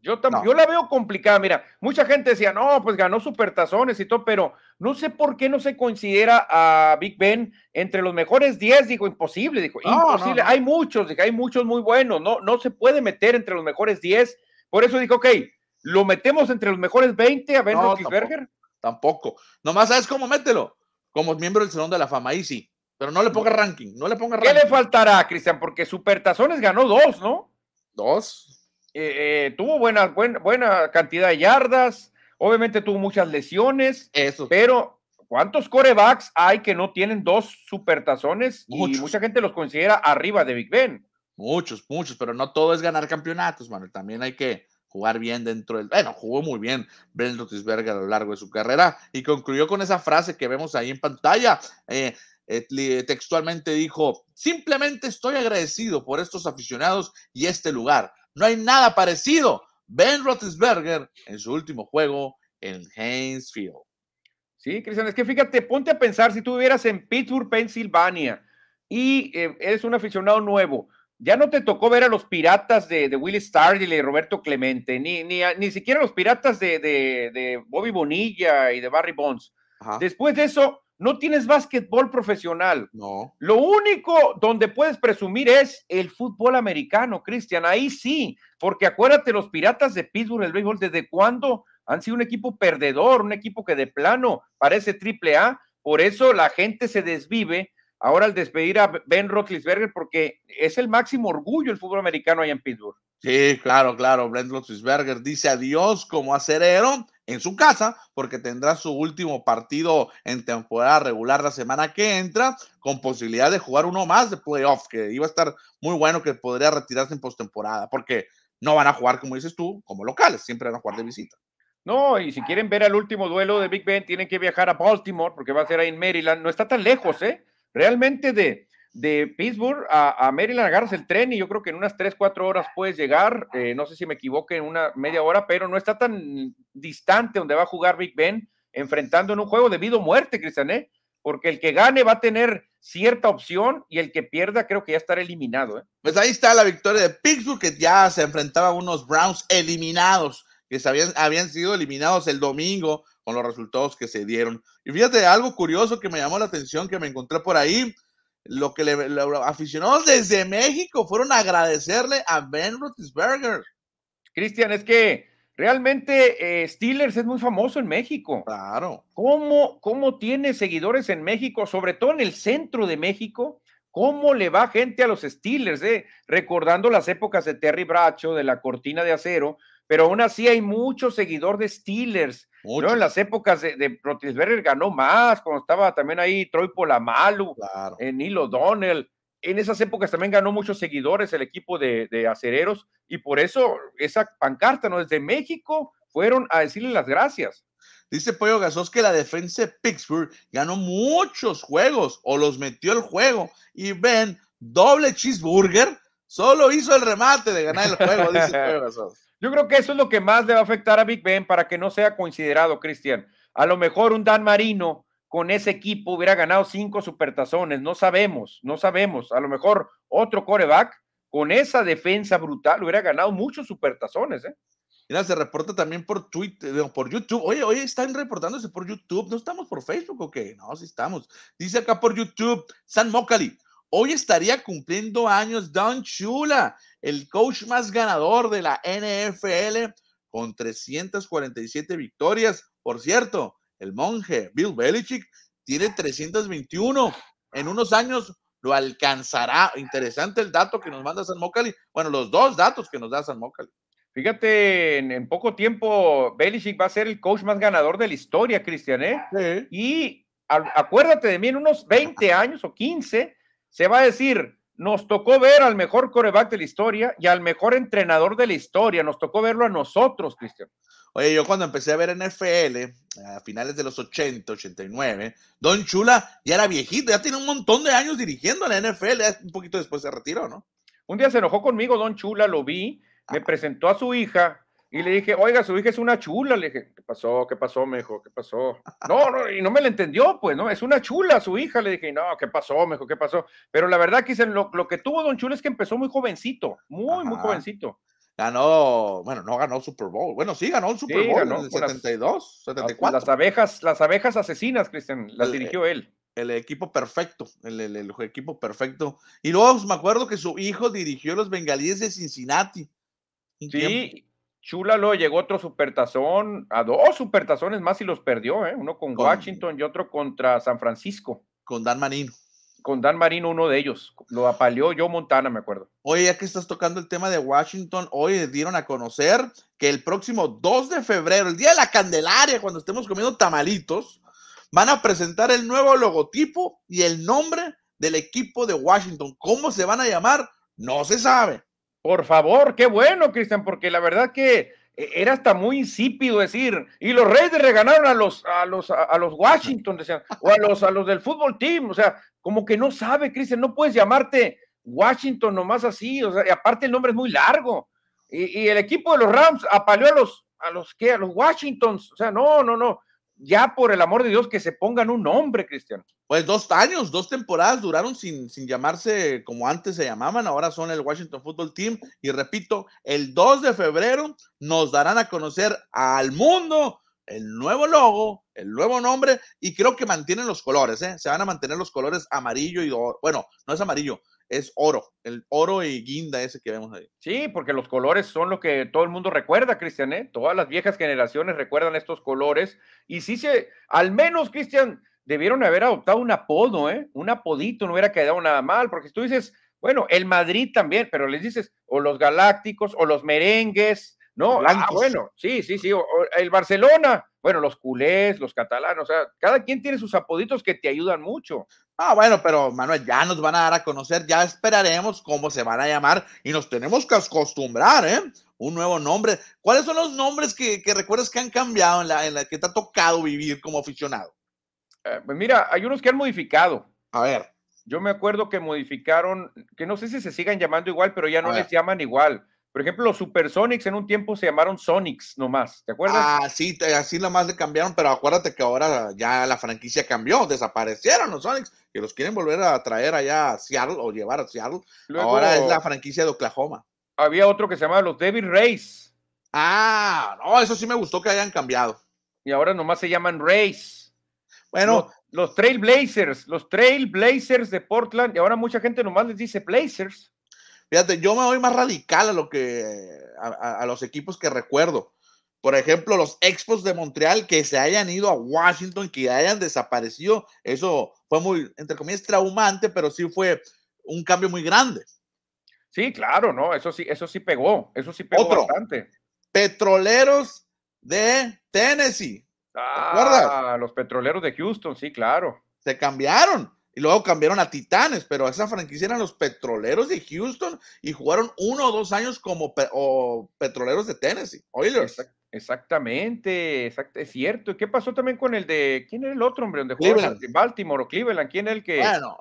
Yo, yo la veo complicada. Mira, mucha gente decía, no, pues ganó supertazones y todo, pero no sé por qué no se considera a Big Ben entre los mejores 10. Dijo, imposible, dijo, imposible. hay muchos, dijo, hay muchos muy buenos, no, no se puede meter entre los mejores 10. Por eso dijo, ok, lo metemos entre los mejores 20 a Ben no, Tampoco, tampoco. Nomás sabes cómo mételo. Como miembro del Salón de la Fama, ahí sí. Pero no le ponga ranking, no le ponga ranking. ¿Qué le faltará, Cristian? Porque Supertazones ganó dos, ¿no? Dos. Eh, eh, tuvo buena, buena, buena cantidad de yardas, obviamente tuvo muchas lesiones. Eso. Pero, ¿cuántos corebacks hay que no tienen dos supertazones? Y mucha gente los considera arriba de Big Ben. Muchos, muchos, pero no todo es ganar campeonatos, Manuel. También hay que jugar bien dentro del. Bueno, jugó muy bien Ben Roethlisberger a lo largo de su carrera y concluyó con esa frase que vemos ahí en pantalla. Eh, textualmente dijo, simplemente estoy agradecido por estos aficionados y este lugar. No hay nada parecido. Ben Roethlisberger en su último juego en Heinz Field. Sí, Cristian, es que fíjate, ponte a pensar si tú vivieras en Pittsburgh, Pensilvania, y eh, eres un aficionado nuevo, ya no te tocó ver a los piratas de, de Willie Stargell y Roberto Clemente, ni, ni, ni siquiera los piratas de, de, Bobby Bonilla y de Barry Bonds. Después de eso, no tienes básquetbol profesional. No. Lo único donde puedes presumir es el fútbol americano, Cristian. Ahí sí, porque acuérdate, los piratas de Pittsburgh, el béisbol, ¿desde cuándo han sido un equipo perdedor, un equipo que de plano parece triple A? Por eso la gente se desvive ahora al despedir a Ben Roethlisberger porque es el máximo orgullo el fútbol americano allá en Pittsburgh. Sí, claro, claro. Ben Roethlisberger dice adiós como acerero en su casa porque tendrá su último partido en temporada regular la semana que entra con posibilidad de jugar uno más de playoff que iba a estar muy bueno que podría retirarse en postemporada porque no van a jugar como dices tú como locales, siempre van a jugar de visita. No, y si quieren ver el último duelo de Big Ben, tienen que viajar a Baltimore porque va a ser ahí en Maryland. No está tan lejos, ¿eh? Realmente de, de Pittsburgh a, a, Maryland agarras el tren y yo creo que en unas 3, 4 horas puedes llegar, eh, no sé si me equivoque, en una media hora, pero no está tan distante donde va a jugar Big Ben enfrentando en un juego de vida o muerte, Cristian, ¿eh? porque el que gane va a tener cierta opción y el que pierda creo que ya estará eliminado. ¿eh? Pues ahí está la victoria de Pittsburgh, que ya se enfrentaba a unos Browns eliminados, que habían, habían sido eliminados el domingo con los resultados que se dieron. Y fíjate, algo curioso que me llamó la atención, que me encontré por ahí, lo que le, los aficionados desde México fueron a agradecerle a Ben Roethlisberger. Cristian, es que realmente eh, Steelers es muy famoso en México. Claro. ¿Cómo, ¿Cómo tiene seguidores en México, sobre todo en el centro de México? ¿Cómo le va gente a los Steelers? Eh? Recordando las épocas de Terry Bracho, de la cortina de acero, pero aún así hay mucho seguidor de Steelers. ¿no? En las épocas de, de ganó más, cuando estaba también ahí Troy Polamalu, claro. en Neil O'Donnell. En esas épocas también ganó muchos seguidores el equipo de, de acereros y por eso esa pancarta, ¿no? Desde México fueron a decirle las gracias. Dice Pollo Gasos que la defensa de Pittsburgh ganó muchos juegos o los metió el juego y ven doble cheeseburger, solo hizo el remate de ganar el juego, dice. Yo creo que eso es lo que más le va a afectar a Big Ben para que no sea considerado, Cristian. A lo mejor un Dan Marino con ese equipo hubiera ganado cinco supertazones, no sabemos, no sabemos. A lo mejor otro coreback con esa defensa brutal hubiera ganado muchos supertazones, ¿eh? Mira, se reporta también por Twitter, por YouTube. Oye, oye, están reportándose por YouTube. ¿No estamos por Facebook o qué? No, sí estamos. Dice acá por YouTube, San Mocali. Hoy estaría cumpliendo años Don Chula, el coach más ganador de la NFL, con 347 victorias. Por cierto, el monje Bill Belichick tiene 321. En unos años lo alcanzará. Interesante el dato que nos manda San Mocali. Bueno, los dos datos que nos da San Mocali. Fíjate, en, poco tiempo Belichick va a ser el coach más ganador de la historia, Cristian, ¿eh? Sí. Y acuérdate de mí, en unos 20 años o 15, se va a decir, nos tocó ver al mejor coreback de la historia y al mejor entrenador de la historia. Nos tocó verlo a nosotros, Cristian. Oye, yo cuando empecé a ver NFL, a finales de los 80, 89, Don Chula ya era viejito, ya tiene un montón de años dirigiendo la NFL, un poquito después se retiró, ¿no? Un día se enojó conmigo Don Chula, lo vi, me presentó a su hija y le dije, oiga, su hija es una chula. Le dije, ¿qué pasó? ¿Qué pasó, mejo? ¿Qué pasó? No, no, y no me la entendió, pues, ¿no? Es una chula su hija. Le dije, no, ¿qué pasó, mejo? ¿Qué pasó? Pero la verdad que lo, lo que tuvo Don Chula es que empezó muy jovencito, muy, muy jovencito. Ganó, bueno, no ganó el Super Bowl. Bueno, sí ganó el Super Bowl en el 72, 74. Las, abejas, las abejas asesinas, Cristian, las dirigió él. El equipo perfecto, el, el, equipo perfecto. Y luego me acuerdo que su hijo dirigió los bengalíes de Cincinnati. Sí, Chula lo llegó otro supertazón, a dos supertazones más y los perdió, ¿eh? uno con, Washington y otro contra San Francisco. Con Dan Marino. Con Dan Marino, uno de ellos. Lo apaleó yo Montana, me acuerdo. Oye, ya que estás tocando el tema de Washington, hoy dieron a conocer que el próximo 2 de febrero, el día de la Candelaria, cuando estemos comiendo tamalitos, van a presentar el nuevo logotipo y el nombre del equipo de Washington. ¿Cómo se van a llamar? No se sabe. Por favor, qué bueno, Cristian, porque la verdad que eh, era hasta muy insípido decir, y los Reyes reganaron a los, a los, a los Washington, decían, o a los, a los del fútbol team, o sea, como que no sabe, Cristian, no puedes llamarte Washington nomás así, o sea, y aparte el nombre es muy largo, y, y, el equipo de los Rams apaleó a los, a los que, a los Washingtons, o sea, no, no, no, ya por el amor de Dios que se pongan un nombre, Cristian. Pues dos años, dos temporadas duraron sin, sin llamarse como antes se llamaban, ahora son el Washington Football Team y repito, el 2 de febrero nos darán a conocer al mundo el nuevo logo, el nuevo nombre y creo que mantienen los colores, ¿eh? se van a mantener los colores amarillo y oro. Bueno, no es amarillo, es oro, el oro y guinda ese que vemos ahí. Sí, porque los colores son lo que todo el mundo recuerda, Cristian, ¿eh? Todas las viejas generaciones recuerdan estos colores y sí se, al menos, Cristian, debieron haber adoptado un apodo, ¿eh? Un apodito, no hubiera quedado nada mal, porque si tú dices, bueno, el Madrid también, pero les dices, o los Galácticos, o los Merengues, ¿no? Ah, bueno, sí, sí, sí, el Barcelona, bueno, los culés, los catalanos, o sea, cada quien tiene sus apoditos que te ayudan mucho. Ah, bueno, pero Manuel, ya nos van a dar a conocer, ya esperaremos cómo se van a llamar y nos tenemos que acostumbrar, ¿eh? Un nuevo nombre. ¿Cuáles son los nombres que, que recuerdas que han cambiado en la, en la que te ha tocado vivir como aficionado? Eh, pues mira, hay unos que han modificado. A ver. Yo me acuerdo que modificaron, que no sé si se sigan llamando igual, pero ya no les llaman igual. Por ejemplo, los Supersonics en un tiempo se llamaron Sonics nomás, ¿te acuerdas? Ah, sí, así nomás le cambiaron, pero acuérdate que ahora ya la franquicia cambió, desaparecieron los Sonics, que los quieren volver a traer allá a Seattle o llevar a Seattle. ahora es la franquicia de Oklahoma. Había otro que se llamaba los Devil Rays. Ah, no, eso sí me gustó que hayan cambiado. Y ahora nomás se llaman Rays. Bueno. Los, los Trailblazers, los Trailblazers de Portland, y ahora mucha gente nomás les dice Blazers. Fíjate, yo me voy más radical a lo que a, los equipos que recuerdo. Por ejemplo, los Expos de Montreal que se hayan ido a Washington, que hayan desaparecido, eso fue muy, entre comillas, traumante, pero sí fue un cambio muy grande. Sí, claro, no, eso sí, eso sí pegó, eso sí pegó bastante. Petroleros de Tennessee. Ah, los petroleros de Houston, sí, claro. Se cambiaron. Y luego cambiaron a Titanes, pero esa franquicia eran los petroleros de Houston y jugaron uno o dos años como petroleros de Tennessee, Oilers. Exactamente, es cierto. ¿Y qué pasó también con el de, quién era el otro hombre? Donde Cleveland. Baltimore o Cleveland, ¿quién era el que? Bueno,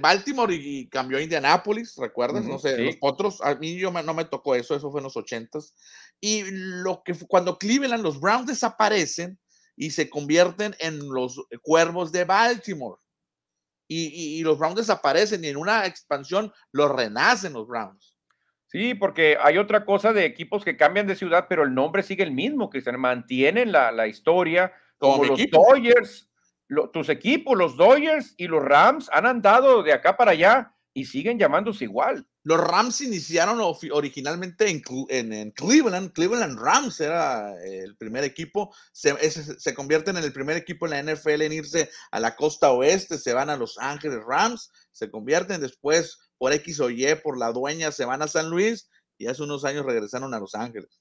Baltimore y, cambió a Indianapolis, ¿recuerdas? no sé, los otros, a mí yo no me tocó eso, eso fue en los ochentas. Y lo que cuando Cleveland, los Browns desaparecen y se convierten en los cuervos de Baltimore y, los Browns desaparecen y en una expansión los renacen los Browns. Sí, porque hay otra cosa de equipos que cambian de ciudad, pero el nombre sigue el mismo, que se mantienen la, historia, como, los Dodgers, tus equipos, los Dodgers y los Rams han andado de acá para allá y siguen llamándose igual. Los Rams iniciaron originalmente en, Cleveland. Cleveland Rams era el primer equipo. Se, se, convierten en el primer equipo en la NFL en irse a la costa oeste. Se van a Los Ángeles Rams. Se convierten después por X o Y, por la dueña, se van a San Luis y hace unos años regresaron a Los Ángeles.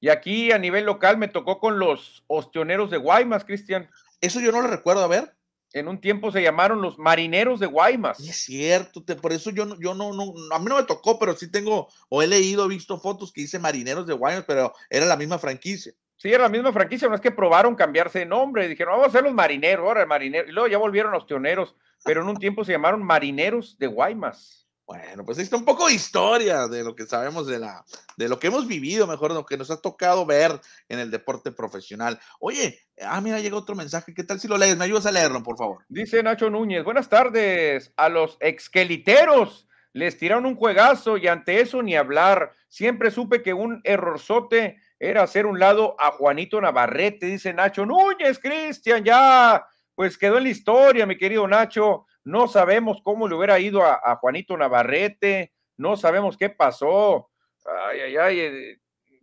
Y aquí a nivel local me tocó con los ostioneros de Guaymas, Cristian. Eso yo no lo recuerdo, a ver en un tiempo se llamaron los marineros de Guaymas. es cierto, por eso yo, no, yo no, no, a mí no me tocó, pero sí tengo, o he leído, he visto fotos que dice marineros de Guaymas, pero era la misma franquicia. Sí, era la misma franquicia, no es que probaron cambiarse de nombre, dijeron, vamos a ser los marineros, ahora el marinero, y luego ya volvieron los tioneros, pero en un tiempo se llamaron marineros de Guaymas. Bueno, pues ahí está un poco de historia de lo que sabemos de la, de lo que hemos vivido, mejor, de lo que nos ha tocado ver en el deporte profesional. Oye, ah, mira, llega otro mensaje. ¿Qué tal si lo lees? ¿Me ayudas a leerlo, por favor? Dice Nacho Núñez, buenas tardes. A los exqueliteros les tiraron un juegazo y ante eso ni hablar. Siempre supe que un errorzote era hacer un lado a Juanito Navarrete, dice Nacho Núñez, Cristian, ya, pues quedó en la historia, mi querido Nacho no sabemos cómo le hubiera ido a, Juanito Navarrete, no sabemos qué pasó, ay, ay, ay, eh,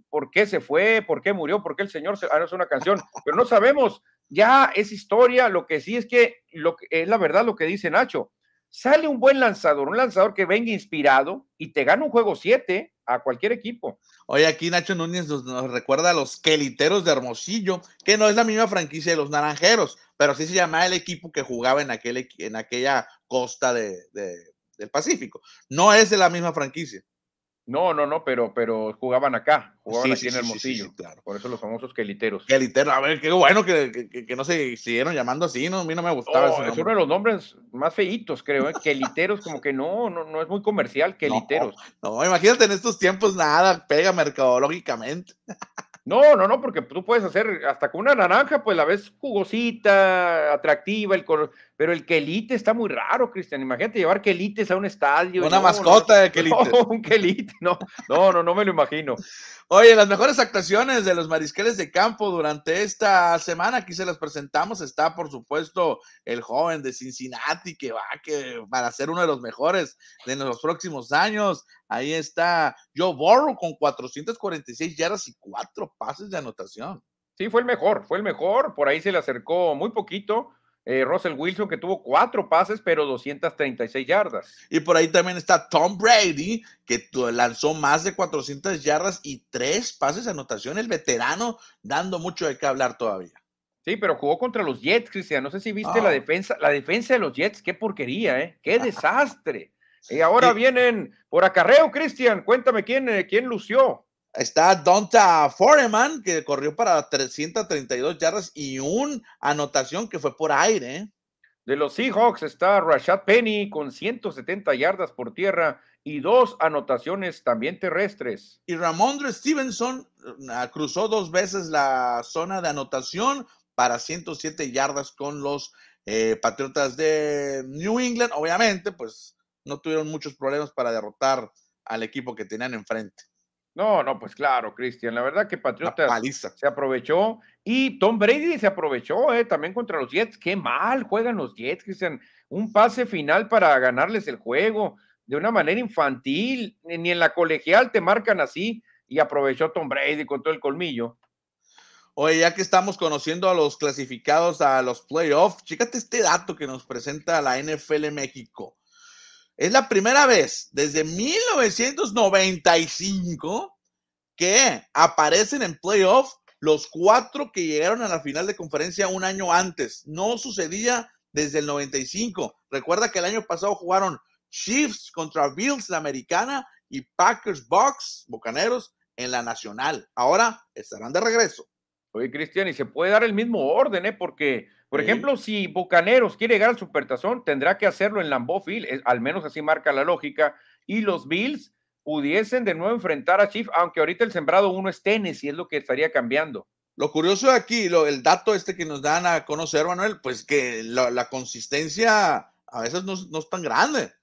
por qué se fue, por qué murió, por qué el señor se... Ah, no es una canción, pero no sabemos, ya es historia, lo que sí es que, lo que es la verdad lo que dice Nacho, sale un buen lanzador, un lanzador que venga inspirado y te gana un juego 7 a cualquier equipo. Oye, aquí Nacho Núñez nos, recuerda a los queliteros de Hermosillo, que no es la misma franquicia de los naranjeros, pero sí se llamaba el equipo que jugaba en, aquel, en aquella costa de, del Pacífico. No es de la misma franquicia. No, no, no, pero, pero jugaban acá, jugaban aquí en Hermosillo. claro. Por eso los famosos queliteros. Queliteros, a ver, qué bueno que, que, no se siguieron llamando así, no, a mí no me gustaba. Oh, es uno de los nombres más feitos, creo, ¿eh? queliteros, como que no, no, no es muy comercial, queliteros. No, no, imagínate en estos tiempos nada pega mercadológicamente. No, no, no, porque tú puedes hacer hasta con una naranja, pues la ves jugosita, atractiva, el color, pero el quelite está muy raro, Cristian. Imagínate llevar quelites a un estadio. Una mascota de quelite. No, un quelite, no, no, no, no me lo imagino. Oye, las mejores actuaciones de los mariscales de campo durante esta semana, aquí se las presentamos. Está, por supuesto, el joven de Cincinnati que va que para ser uno de los mejores de los próximos años. Ahí está Joe Burrow con 446 yardas y cuatro pases de anotación. Sí, fue el mejor, fue el mejor. Por ahí se le acercó muy poquito eh, Russell Wilson, que tuvo cuatro pases, pero 236 yardas. Y por ahí también está Tom Brady, que lanzó más de 400 yardas y tres pases de anotación, el veterano, dando mucho de qué hablar todavía. Sí, pero jugó contra los Jets, Cristian. No sé si viste la ah. defensa, la defensa de los Jets, qué porquería, ¿eh? Qué desastre. Y ahora vienen por acarreo, Cristian. Cuéntame quién, eh, quién lució. Está Donta Foreman, que corrió para 332 yardas y una anotación que fue por aire. ¿eh? De los Seahawks está Rashad Penny con 170 yardas por tierra y dos anotaciones también terrestres. Y Ramondre Stevenson ah, cruzó dos veces la zona de anotación para 107 yardas con los eh, Patriotas de New England. Obviamente, pues no tuvieron muchos problemas para derrotar al equipo que tenían enfrente. No, no, pues claro, Cristian. La verdad que Patriotas se aprovechó y Tom Brady se aprovechó eh, también contra los Jets. Qué mal juegan los Jets, Cristian. Un pase final para ganarles el juego de una manera infantil. Ni en la colegial te marcan así y aprovechó Tom Brady con todo el colmillo. Oye, ya que estamos conociendo a los clasificados a los playoffs, chécate este dato que nos presenta la NFL México. Es la primera vez desde 1995 que aparecen en playoff los cuatro que llegaron a la final de conferencia un año antes. No sucedía desde el 95. Recuerda que el año pasado jugaron Chiefs contra Bills, la americana, y Packers Bucks, Bocaneros, en la nacional. Ahora estarán de regreso. Oye, Cristian, y se puede dar el mismo orden, ¿eh? Porque por ejemplo, si Bucaneros quiere llegar al Supertazón, tendrá que hacerlo en Lambeau Field, al menos así marca la lógica, y los Bills pudiesen de nuevo enfrentar a Chief, aunque ahorita el sembrado uno es Tennessee, es lo que estaría cambiando. Lo curioso de aquí, lo, el dato este que nos dan a conocer, Manuel, pues que la, consistencia a veces no, es tan grande.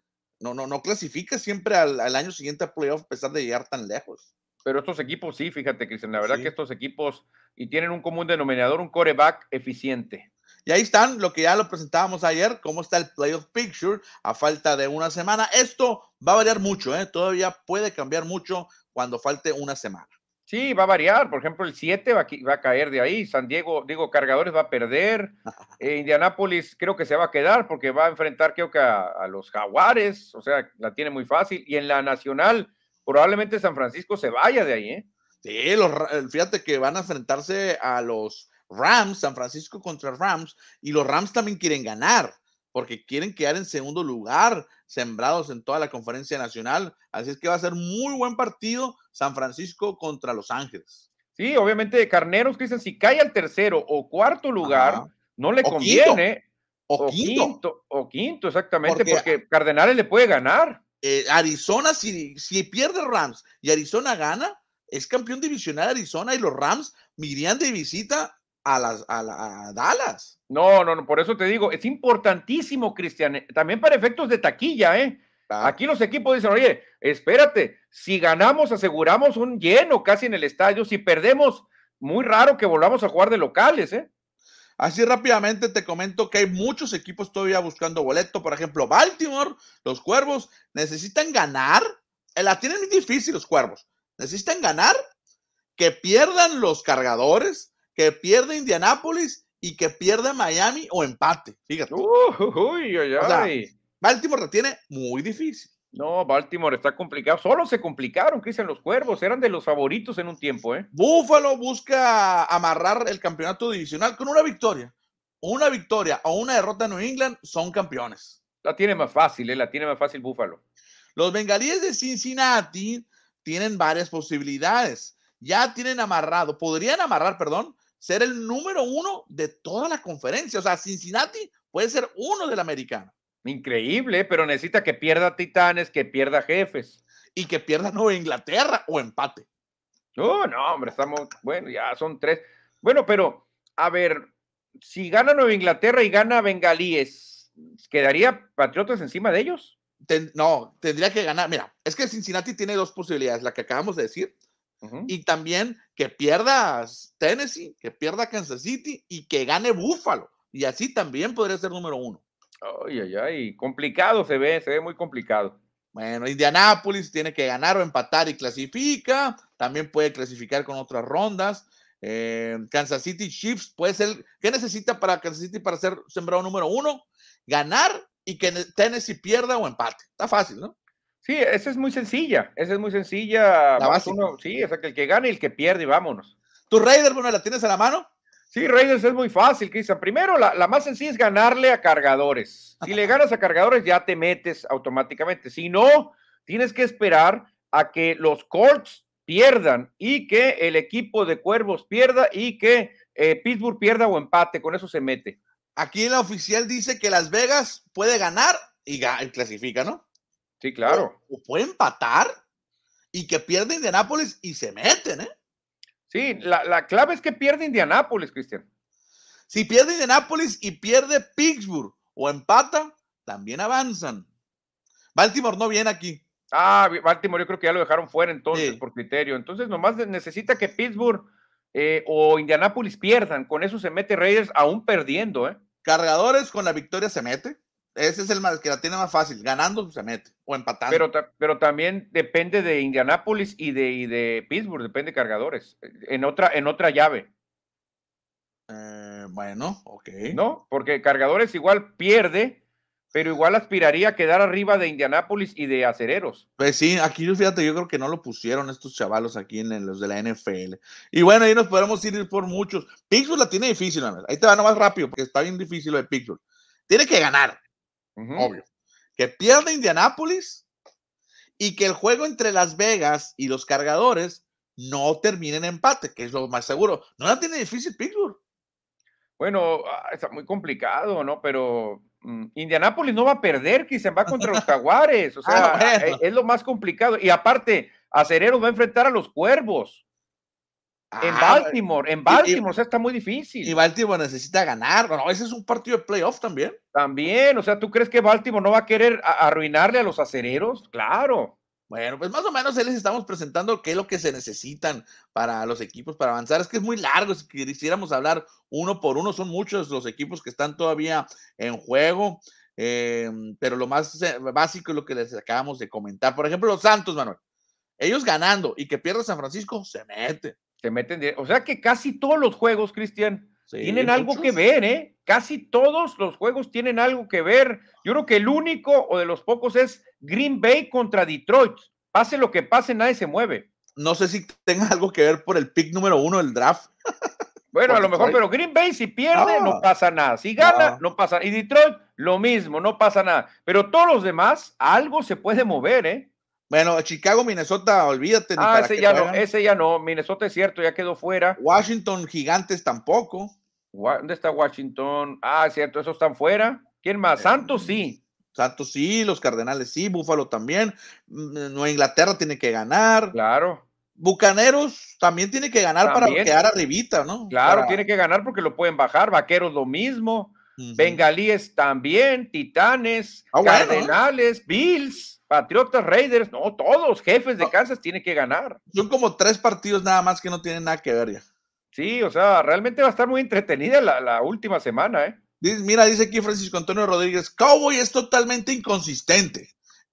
No, no, no clasifica siempre al, año siguiente a playoff a pesar de llegar tan lejos. Pero estos equipos sí, fíjate, Cristian, la verdad que estos equipos y tienen un común denominador, un coreback eficiente. Y ahí están, lo que ya lo presentábamos ayer, cómo está el playoff picture a falta de una semana. Esto va a variar mucho, ¿eh? todavía puede cambiar mucho cuando falte una semana. Sí, va a variar. Por ejemplo, el 7 va, a caer de ahí. San Diego, digo, Cargadores va a perder. Eh, Indianápolis creo que se va a quedar porque va a enfrentar, creo que a, los Jaguares. O sea, la tiene muy fácil. Y en la Nacional, probablemente San Francisco se vaya de ahí, ¿eh? Sí, los, fíjate que van a enfrentarse a los Rams, San Francisco contra Rams, y los Rams también quieren ganar, porque quieren quedar en segundo lugar, sembrados en toda la conferencia nacional. Así es que va a ser muy buen partido San Francisco contra Los Ángeles. Sí, obviamente Carneros, Cristian, si cae al tercero o cuarto lugar, no le conviene. O, quinto. O quinto, exactamente, porque, Cardenales le puede ganar. Eh, Arizona, si, si pierde Rams y Arizona gana, es campeón divisional Arizona y los Rams irían de visita a, las, a, Dallas. No, no, no, por eso te digo, es importantísimo, Cristian, eh, también para efectos de taquilla, ¿eh? Aquí los equipos dicen, oye, espérate, si ganamos aseguramos un lleno casi en el estadio, si perdemos, muy raro que volvamos a jugar de locales, ¿eh? Así rápidamente te comento que hay muchos equipos todavía buscando boleto. Por ejemplo, Baltimore, los Cuervos necesitan ganar. Eh, la tienen muy difícil los Cuervos. Necesitan ganar, que pierdan los cargadores, que pierde Indianápolis y que pierde Miami o empate. Fíjate. Baltimore la tiene muy difícil. No, Baltimore está complicado. Solo se complicaron, Cristian, los cuervos. Eran de los favoritos en un tiempo, ¿eh? Búfalo busca amarrar el campeonato divisional con una victoria. Una victoria o una derrota en New England son campeones. La tiene más fácil, ¿eh? La tiene más fácil Búfalo. Los bengalíes de Cincinnati tienen varias posibilidades. Ya tienen amarrado, podrían amarrar, perdón, ser el número uno de toda la conferencia. O sea, Cincinnati puede ser uno del americano. Increíble, pero necesita que pierda Titanes, que pierda Jefes. Y que pierda Nueva Inglaterra o empate. Oh, no, hombre, estamos, bueno, ya son tres. Bueno, pero, a ver, si gana Nueva Inglaterra y gana Bengalíes, ¿quedaría Patriotas encima de ellos? no, tendría que ganar. Mira, es que Cincinnati tiene dos posibilidades, la que acabamos de decir, y también que pierda Tennessee, que pierda Kansas City y que gane Buffalo. Y así también podría ser número uno. Ay, ay, ay, complicado se ve, se ve muy complicado. Bueno, Indianapolis tiene que ganar o empatar y clasifica. También puede clasificar con otras rondas. Eh, Kansas City Chiefs puede ser. ¿Qué necesita para Kansas City para ser sembrado número uno? Ganar y que Tennessee pierda o empate. Está fácil, ¿no? Sí, esa es muy sencilla. Esa es muy sencilla. Uno, sí, o sea, que el que gane y el que pierde y vámonos. ¿Tu Raiders, bueno, la tienes a la mano? Sí, Raiders es muy fácil, Cristian. Primero, la, la, más sencilla es ganarle a cargadores. Si le ganas a cargadores, ya te metes automáticamente. Si no, tienes que esperar a que los Colts pierdan y que el equipo de Cuervos pierda y que eh, Pittsburgh pierda o empate. Con eso se mete. Aquí en la oficial dice que Las Vegas puede ganar y, clasifica, ¿no? Sí, claro. O, puede empatar y que pierde Indianápolis y se meten, ¿eh? Sí, la, clave es que pierde Indianápolis, Cristian. Si pierde Indianápolis y pierde Pittsburgh o empata, también avanzan. Baltimore no viene aquí. Ah, Baltimore yo creo que ya lo dejaron fuera entonces por criterio. Entonces nomás necesita que Pittsburgh eh, o Indianápolis pierdan. Con eso se mete Raiders aún perdiendo. ¿eh? Cargadores con la victoria se mete. Ese es el más que la tiene más fácil. Ganando se mete o empatando. Pero, pero también depende de Indianápolis y de, de Pittsburgh, depende de cargadores. En otra, en otra llave. Eh, bueno, ok. No, porque cargadores igual pierde pero igual aspiraría a quedar arriba de Indianápolis y de Acereros. Pues sí, aquí fíjate, yo creo que no lo pusieron estos chavalos aquí en los de la NFL. Y bueno, ahí nos podemos ir por muchos. Pittsburgh la tiene difícil, ahí te va más rápido, porque está bien difícil lo de Pittsburgh. Tiene que ganar, obvio. Que pierda Indianápolis y que el juego entre Las Vegas y los cargadores no termine en empate, que es lo más seguro. No la tiene difícil Pittsburgh. Bueno, ah, está muy complicado, ¿no? Pero mm, Indianápolis no va a perder, se va contra los Jaguares. O ah, sea, e, es, lo más complicado. Y aparte, Acereros va a enfrentar a los Cuervos. En ah, Baltimore, en Baltimore, o sea, está muy difícil. Y Baltimore necesita ganar. No, ese es un partido de playoff también. También, o sea, ¿tú crees que Baltimore no va a querer arruinarle a los acereros? Claro. Bueno, pues más o menos les estamos presentando qué es lo que se necesitan para los equipos para avanzar. Es que es muy largo, si quisiéramos hablar uno por uno, son muchos los equipos que están todavía en juego, em, pero lo más eh, básico es lo que les acabamos de comentar. Por ejemplo, los Santos, Manuel, ellos ganando y que pierda San Francisco, se mete. Se meten, o sea que casi todos los juegos, Cristian, tienen algo que ver, ¿eh? Casi todos los juegos tienen algo que ver. Yo creo que el único o de los pocos es Green Bay contra Detroit. Pase lo que pase, nadie se mueve. No sé si tenga algo que ver por el pick número uno del draft. Bueno, a lo mejor, pero Green Bay si pierde, no pasa nada. Si gana, no. pasa nada. Y Detroit, lo mismo, no pasa nada. Pero todos los demás, algo se puede mover, ¿eh? Bueno, Chicago, Minnesota, olvídate. Ah, ese ya no, ese ya no. Minnesota es cierto, ya quedó fuera. Washington, Gigantes tampoco. ¿Dónde está Washington? Ah, cierto, esos están fuera. ¿Quién más? Eh, Santos sí. Santos sí, los Cardenales sí, Búfalo también. Mm, Nueva Inglaterra tiene que ganar. Claro. Bucaneros también tiene que ganar para quedar arribita, ¿no? Claro, tiene que ganar porque lo pueden bajar. Vaqueros lo mismo. Bengalíes también. Titanes, ah, Cardenales, Bills, Patriotas, Raiders. No, todos, jefes de Kansas tienen que ganar. Son como tres partidos nada más que no tienen nada que ver ya. Sí, o sea, realmente va a estar muy entretenida la, última semana, ¿eh? Mira, dice aquí Francisco Antonio Rodríguez, Cowboy es totalmente inconsistente.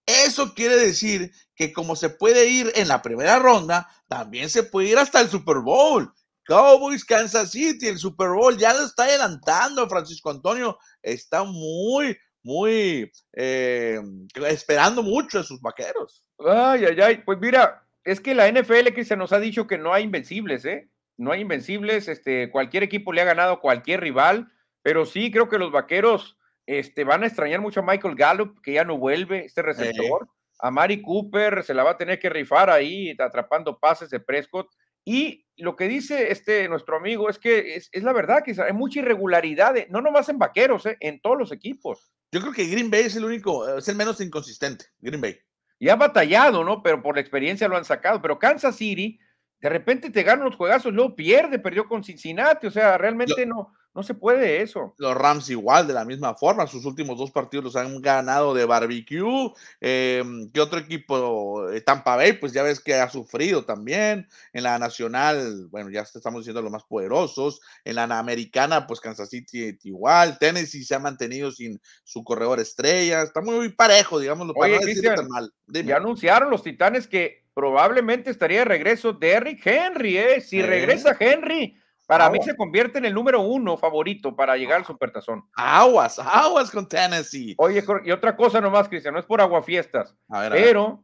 Eso quiere decir que como se puede ir en la primera ronda, también se puede ir hasta el Super Bowl. Cowboys, Kansas City, el Super Bowl ya lo está adelantando Francisco Antonio. Está muy, muy eh, esperando mucho a sus vaqueros. Ay, ay, ay. Pues mira, es que la NFL que se nos ha dicho que no hay invencibles, ¿eh? no hay invencibles, este, cualquier equipo le ha ganado a cualquier rival, pero sí creo que los vaqueros este, van a extrañar mucho a Michael Gallup, que ya no vuelve, este receptor. A Mari Cooper se la va a tener que rifar ahí, atrapando pases de Prescott. Y lo que dice este nuestro amigo es que es, la verdad que hay mucha irregularidad, no nomás en vaqueros, eh, en todos los equipos. Yo creo que Green Bay es el único, es el menos inconsistente, Green Bay. Y ha batallado, ¿no? Pero por la experiencia lo han sacado. Pero Kansas City de repente te ganan los juegazos, luego pierde, perdió con Cincinnati, o sea, realmente no, no se puede eso. Los Rams igual, de la misma forma, sus últimos dos partidos los han ganado de barbecue. Eh, ¿Qué otro equipo? Tampa Bay, pues ya ves que ha sufrido también. En la nacional, bueno, ya estamos diciendo los más poderosos. En la americana, pues Kansas City igual. Tennessee se ha mantenido sin su corredor estrella. Está muy, parejo, digámoslo, para no decir tan mal. Ya anunciaron los Titanes que probablemente estaría de regreso Derrick Henry, ¿eh? Si regresa Henry para mí se convierte en el número uno favorito para llegar al Supertazón. Aguas, aguas con Tennessee. Oye, y otra cosa nomás, Cristian, no es por aguafiestas, pero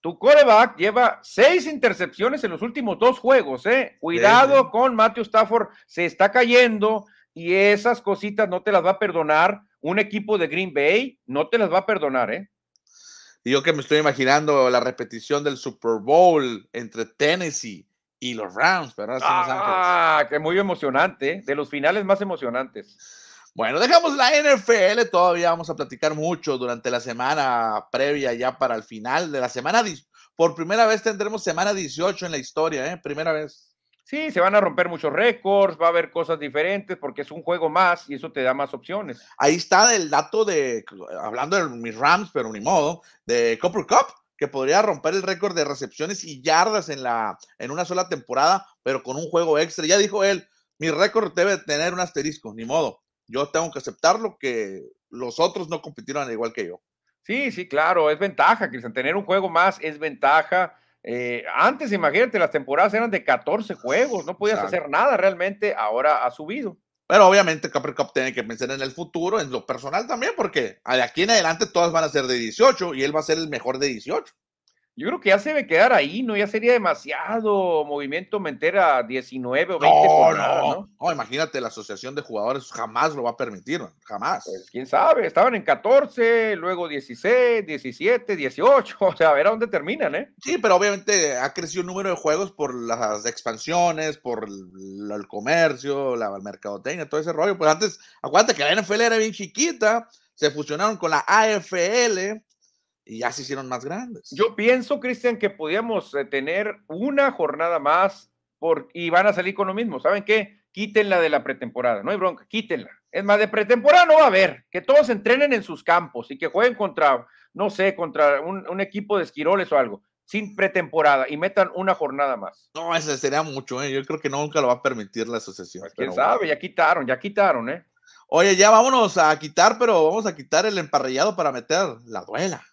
tu coreback lleva seis intercepciones en los últimos dos juegos, ¿eh? Cuidado con Matthew Stafford, se está cayendo y esas cositas no te las va a perdonar un equipo de Green Bay, no te las va a perdonar, ¿eh? Y yo que me estoy imaginando la repetición del Super Bowl entre Tennessee y los Rams, ¿verdad? Ah, que muy emocionante, de los finales más emocionantes. Bueno, dejamos la NFL, todavía vamos a platicar mucho durante la semana previa ya para el final de la semana. Por primera vez tendremos semana 18 en la historia, ¿eh? Primera vez. Sí, se van a romper muchos récords, va a haber cosas diferentes porque es un juego más y eso te da más opciones. Ahí está el dato de, hablando de mis Rams, pero ni modo, de Copper Cup que podría romper el récord de recepciones y yardas en, la, en una sola temporada, pero con un juego extra. Ya dijo él, mi récord debe tener un asterisco, ni modo. Yo tengo que aceptarlo que los otros no compitieron igual que yo. Sí, sí, claro, es ventaja, Cristian. Tener un juego más es ventaja. Eh, antes, imagínate, las temporadas eran de 14 juegos, no podías hacer nada realmente, ahora ha subido. Pero obviamente Capri Cup tiene que pensar en el futuro, en lo personal también, porque de aquí en adelante todas van a ser de 18 y él va a ser el mejor de 18. Yo creo que ya se debe quedar ahí, ¿no? Ya sería demasiado movimiento meter a 19 o 20 no, no. no, imagínate, la asociación de jugadores jamás lo va a permitir, jamás. Pues quién sabe, estaban en 14, luego 16, 17, 18, o sea, a ver a dónde terminan, ¿eh? Sí, pero obviamente ha crecido el número de juegos por las expansiones, por el, comercio, la mercadotecnia, todo ese rollo. Pues antes, acuérdate que la NFL era bien chiquita, se fusionaron con la AFL y ya se hicieron más grandes. Yo pienso, Cristian, que podíamos tener una jornada más por, y van a salir con lo mismo. ¿Saben qué? Quítenla de la pretemporada, no hay bronca, quítenla. Es más, de pretemporada no va a haber, que todos entrenen en sus campos y que jueguen contra, no sé, contra un, equipo de esquiroles o algo, sin pretemporada y metan una jornada más. No, eso sería mucho, ¿eh? yo creo que nunca lo va a permitir la asociación. Pues, quién sabe, ya quitaron, ya quitaron, ¿eh? Oye, ya vámonos a quitar, pero vamos a quitar el emparrillado para meter la duela.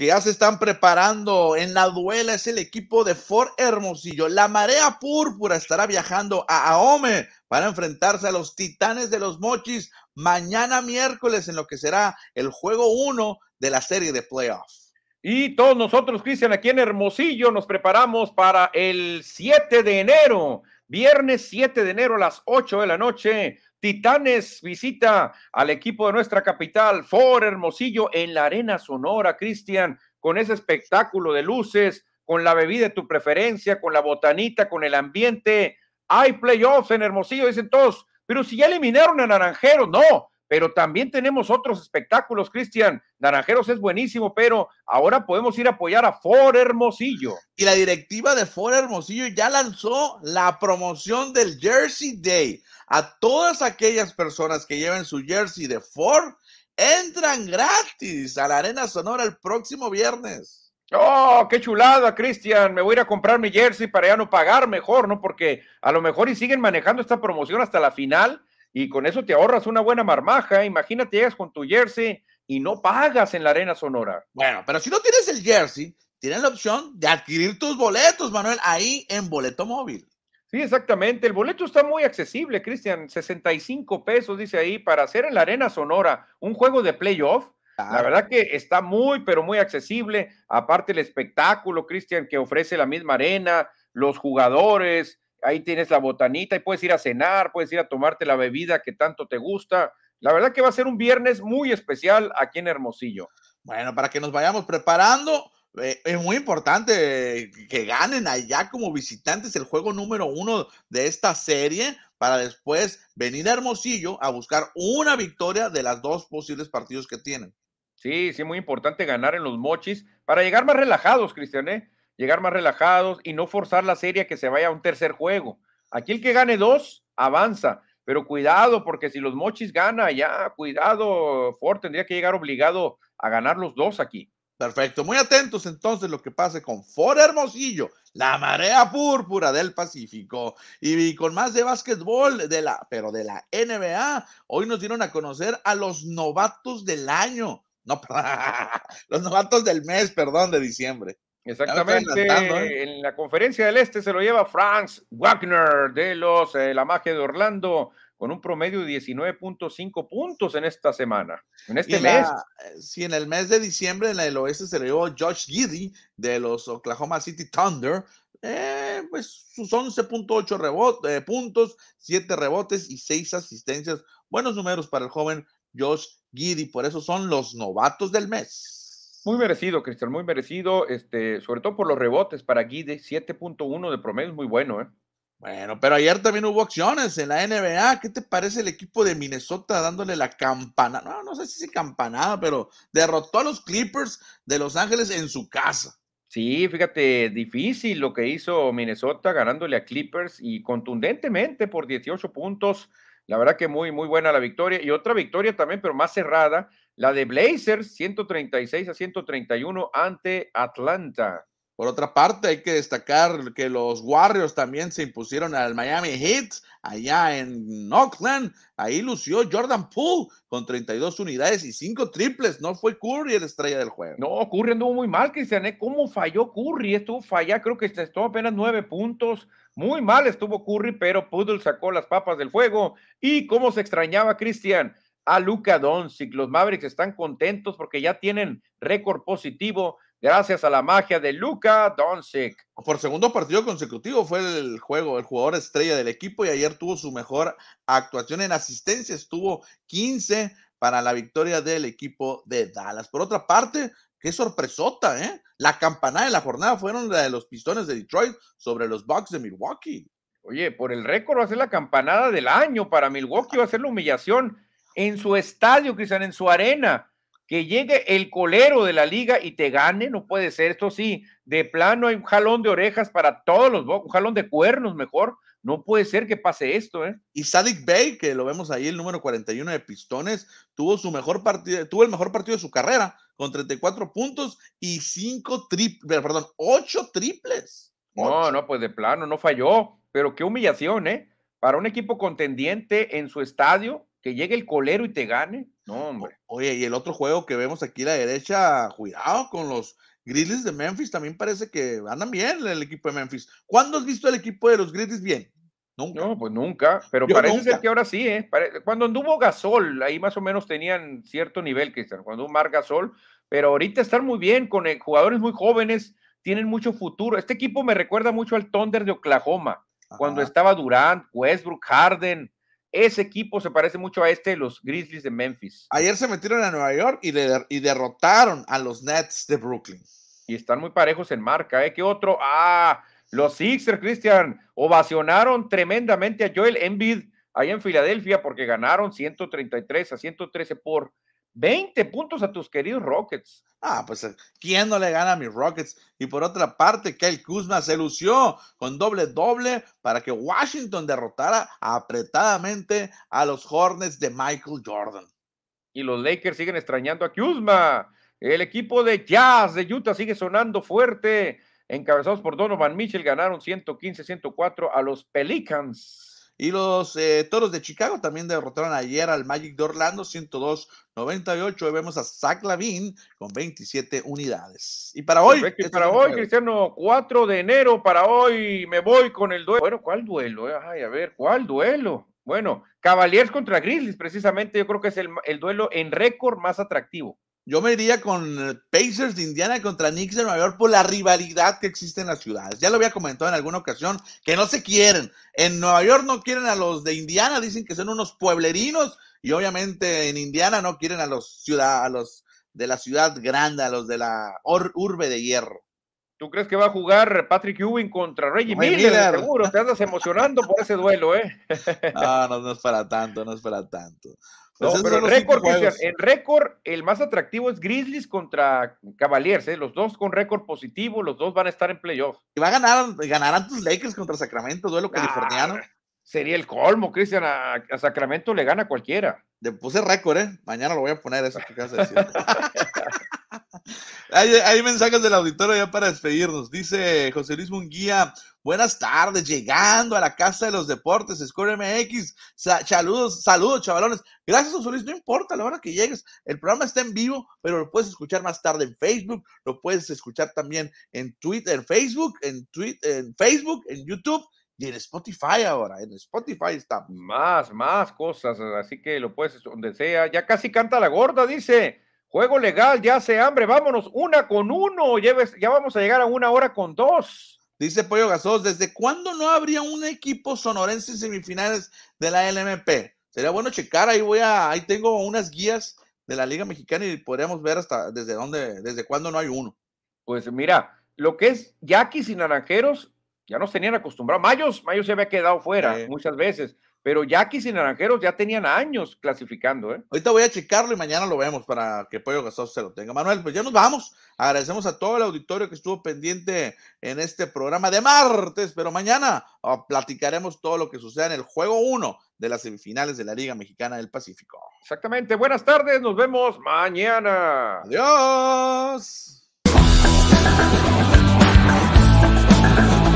Que ya se están preparando en la duela es el equipo de Fort Hermosillo. La marea púrpura estará viajando a Ahome para enfrentarse a los Titanes de los Mochis mañana miércoles en lo que será el juego 1 de la serie de playoffs. Y todos nosotros, Cristian, aquí en Hermosillo nos preparamos para el 7 de enero Viernes 7 de enero a las 8 de la noche, Titanes visita al equipo de nuestra capital, For Hermosillo, en la Arena Sonora, Cristian, con ese espectáculo de luces, con la bebida de tu preferencia, con la botanita, con el ambiente. Hay playoffs en Hermosillo, dicen todos, pero si ya eliminaron a Naranjeros, no, pero también tenemos otros espectáculos, Cristian. Naranjeros es buenísimo, pero ahora podemos ir a apoyar a For Hermosillo. Y la directiva de For Hermosillo ya lanzó la promoción del Jersey Day. A todas aquellas personas que lleven su jersey de Ford, entran gratis a la Arena Sonora el próximo viernes. Oh, qué chulada, Cristian. Me voy a ir a comprar mi jersey para ya no pagar mejor, ¿no? Porque a lo mejor y siguen manejando esta promoción hasta la final y con eso te ahorras una buena marmaja. Imagínate, llegas con tu jersey y no pagas en la Arena Sonora. Bueno, pero si no tienes el jersey, tienes la opción de adquirir tus boletos, Manuel, ahí en Boleto Móvil. Sí, exactamente. El boleto está muy accesible, Cristian. 65 pesos, dice ahí, para hacer en la Arena Sonora un juego de playoff. La verdad que está muy, pero muy accesible. Aparte el espectáculo, Cristian, que ofrece la misma arena, los jugadores, ahí tienes la botanita y puedes ir a cenar, puedes ir a tomarte la bebida que tanto te gusta. La verdad que va a ser un viernes muy especial aquí en Hermosillo. Bueno, para que nos vayamos preparando, eh, es muy importante que ganen allá como visitantes el juego número uno de esta serie para después venir a Hermosillo a buscar una victoria de las dos posibles partidos que tienen. Sí, sí, muy importante ganar en los mochis para llegar más relajados, Cristian, ¿eh? Llegar más relajados y no forzar la serie a que se vaya a un tercer juego. Aquí el que gane dos, avanza. Pero cuidado, porque si los mochis gana, ya, cuidado, Ford tendría que llegar obligado a ganar los dos aquí. Perfecto, muy atentos entonces lo que pase con Ford Hermosillo, la marea púrpura del Pacífico y con más de básquetbol de la, pero de la NBA. Hoy nos dieron a conocer a los novatos del año, no, los novatos del mes, perdón, de diciembre. Exactamente. ¿eh? En la conferencia del Este se lo lleva Franz Wagner de los eh, La Magia de Orlando con un promedio de 19.5 puntos en esta semana, en este mes. Eh, sí, en el mes de diciembre en el oeste se lo llevó Josh Giddy de los Oklahoma City Thunder, pues sus 11.8 puntos, 7 rebotes y 6 asistencias. Buenos números para el joven Josh Giddy, por eso son los novatos del mes. Muy merecido, Cristian, muy merecido, este, sobre todo por los rebotes para Guide, 7.1 de promedio es muy bueno, ¿eh? Bueno, pero ayer también hubo acciones en la NBA. ¿Qué te parece el equipo de Minnesota dándole la campana? No, no sé si es campanada, pero derrotó a los Clippers de Los Ángeles en su casa. Sí, fíjate, difícil lo que hizo Minnesota ganándole a Clippers y contundentemente por 18 puntos. La verdad que muy, muy buena la victoria. Y otra victoria también, pero más cerrada, la de Blazers, 136 a 131 ante Atlanta. Por otra parte, hay que destacar que los Warriors también se impusieron al Miami Heat allá en Oakland. Ahí lució Jordan Poole con 32 unidades y 5 triples. No fue Curry el estrella del juego. No, Curry anduvo muy mal, Cristian. ¿eh? ¿Cómo falló Curry? Estuvo fallado, creo que estuvo apenas 9 puntos. Muy mal estuvo Curry, pero Poodle sacó las papas del fuego. ¿Y cómo se extrañaba, Cristian? A Luca Doncic. Los Mavericks están contentos porque ya tienen récord positivo gracias a la magia de Luca Doncic. Por segundo partido consecutivo fue el juego, el jugador estrella del equipo y ayer tuvo su mejor actuación en asistencia, estuvo 15 para la victoria del equipo de Dallas. Por otra parte, qué sorpresota, ¿eh? La campanada de la jornada fueron la de los Pistones de Detroit sobre los Bucks de Milwaukee. Oye, por el récord va a ser la campanada del año para Milwaukee, va a ser la humillación en su estadio, Cristian, en su arena, que llegue el colero de la liga y te gane, no puede ser. Esto sí, de plano hay un jalón de orejas para todos los, un jalón de cuernos mejor. No puede ser que pase esto, ¿eh? Y Sadik Bey, que lo vemos ahí, el número 41 de Pistones, tuvo su mejor partido, tuvo el mejor partido de su carrera, con 34 puntos y 5 triples, perdón, 8 triples. No, no, pues de plano, no falló, pero qué humillación, ¿eh? Para un equipo contendiente en su estadio, que llegue el colero y te gane. No, hombre. Oye, y el otro juego que vemos aquí a la derecha, cuidado con los Grizzlies de Memphis, también parece que andan bien el equipo de Memphis. ¿Cuándo has visto el equipo de los Grizzlies bien? Nunca. No, pues nunca, pero parece ser que ahora sí, ¿eh? Cuando anduvo Gasol, ahí más o menos tenían cierto nivel, Cristian, cuando un Mar Gasol, pero ahorita están muy bien con eh, jugadores muy jóvenes, tienen mucho futuro. Este equipo me recuerda mucho al Thunder de Oklahoma, cuando estaba Durant, Westbrook, Harden, ese equipo se parece mucho a este de los Grizzlies de Memphis. Ayer se metieron a Nueva York y, y derrotaron a los Nets de Brooklyn. Y están muy parejos en marca, ¿eh? ¿Qué otro? Ah, los Sixers, Christian, ovacionaron tremendamente a Joel Embiid ahí en Filadelfia porque ganaron 133 a 113 por 20 puntos a tus queridos Rockets. Ah, pues ¿quién no le gana a mis Rockets? Y por otra parte, Kyle Kuzma se lució con doble doble para que Washington derrotara apretadamente a los Hornets de Michael Jordan. Y los Lakers siguen extrañando a Kuzma. El equipo de Jazz de Utah sigue sonando fuerte. Encabezados por Donovan Mitchell ganaron 115-104 a los Pelicans. Y los eh, Toros de Chicago también derrotaron ayer al Magic de Orlando 102-98. Hoy vemos a Zach Lavin con 27 unidades. Y para hoy. para hoy, Cristiano, 4 de enero, para hoy me voy con el duelo. Bueno, ¿cuál duelo? Ay, a ver, ¿cuál duelo? Bueno, Cavaliers contra Grizzlies, precisamente yo creo que es el, el duelo en récord más atractivo. Yo me iría con Pacers de Indiana contra Knicks de Nueva York por la rivalidad que existe en las ciudades. Ya lo había comentado en alguna ocasión, que no se quieren. En Nueva York no quieren a los de Indiana, dicen que son unos pueblerinos, y obviamente en Indiana no quieren a los ciudadanos, de la ciudad grande, a los de la urbe de hierro. ¿Tú crees que va a jugar Patrick Ewing contra Reggie Miller? Seguro, te andas emocionando por ese duelo, ¿eh? no, no, no es para tanto, no es para tanto. Pues pero récord, en récord, el más atractivo es Grizzlies contra Cavaliers, ¿eh? los dos con récord positivo, los dos van a estar en playoff. Y va a ganar, ganarán tus Lakers contra Sacramento, duelo californiano. Sería el colmo, Cristian, a, Sacramento le gana cualquiera. Le puse récord, ¿eh? Mañana lo voy a poner, eso que acabas de decir. hay, mensajes del auditorio ya para despedirnos. Dice José Luis Munguía, buenas tardes, llegando a la Casa de los Deportes, Score MX. saludos, saludos, chavalones. Gracias, José Luis, no importa la hora que llegues. El programa está en vivo, pero lo puedes escuchar más tarde en Facebook, lo puedes escuchar también en Twitter, en Facebook, en, Twitter, en Facebook, en YouTube y en Spotify ahora, en Spotify está. Más, más cosas, así que lo puedes donde sea. Ya casi canta la gorda, dice. Juego legal, ya hace hambre, vámonos, una con uno, ya, ya vamos a llegar a una hora con dos. Dice Pollo Gasos, ¿desde cuándo no habría un equipo sonorense en semifinales de la LMP? Sería bueno checar, ahí voy a, ahí tengo unas guías de la Liga Mexicana y podríamos ver hasta desde dónde, desde cuándo no hay uno. Pues mira, lo que es Yaquis y Naranjeros, ya nos tenían acostumbrados. Mayos, Mayos se había quedado fuera muchas veces. Pero Yaquis y Naranjeros ya tenían años clasificando, ¿eh? Ahorita voy a checarlo y mañana lo vemos para que Pollo Gasoso se lo tenga. Manuel, pues ya nos vamos. Agradecemos a todo el auditorio que estuvo pendiente en este programa de martes, pero mañana oh, platicaremos todo lo que suceda en el juego 1 de las semifinales de la Liga Mexicana del Pacífico. Exactamente. Buenas tardes, nos vemos mañana. Adiós.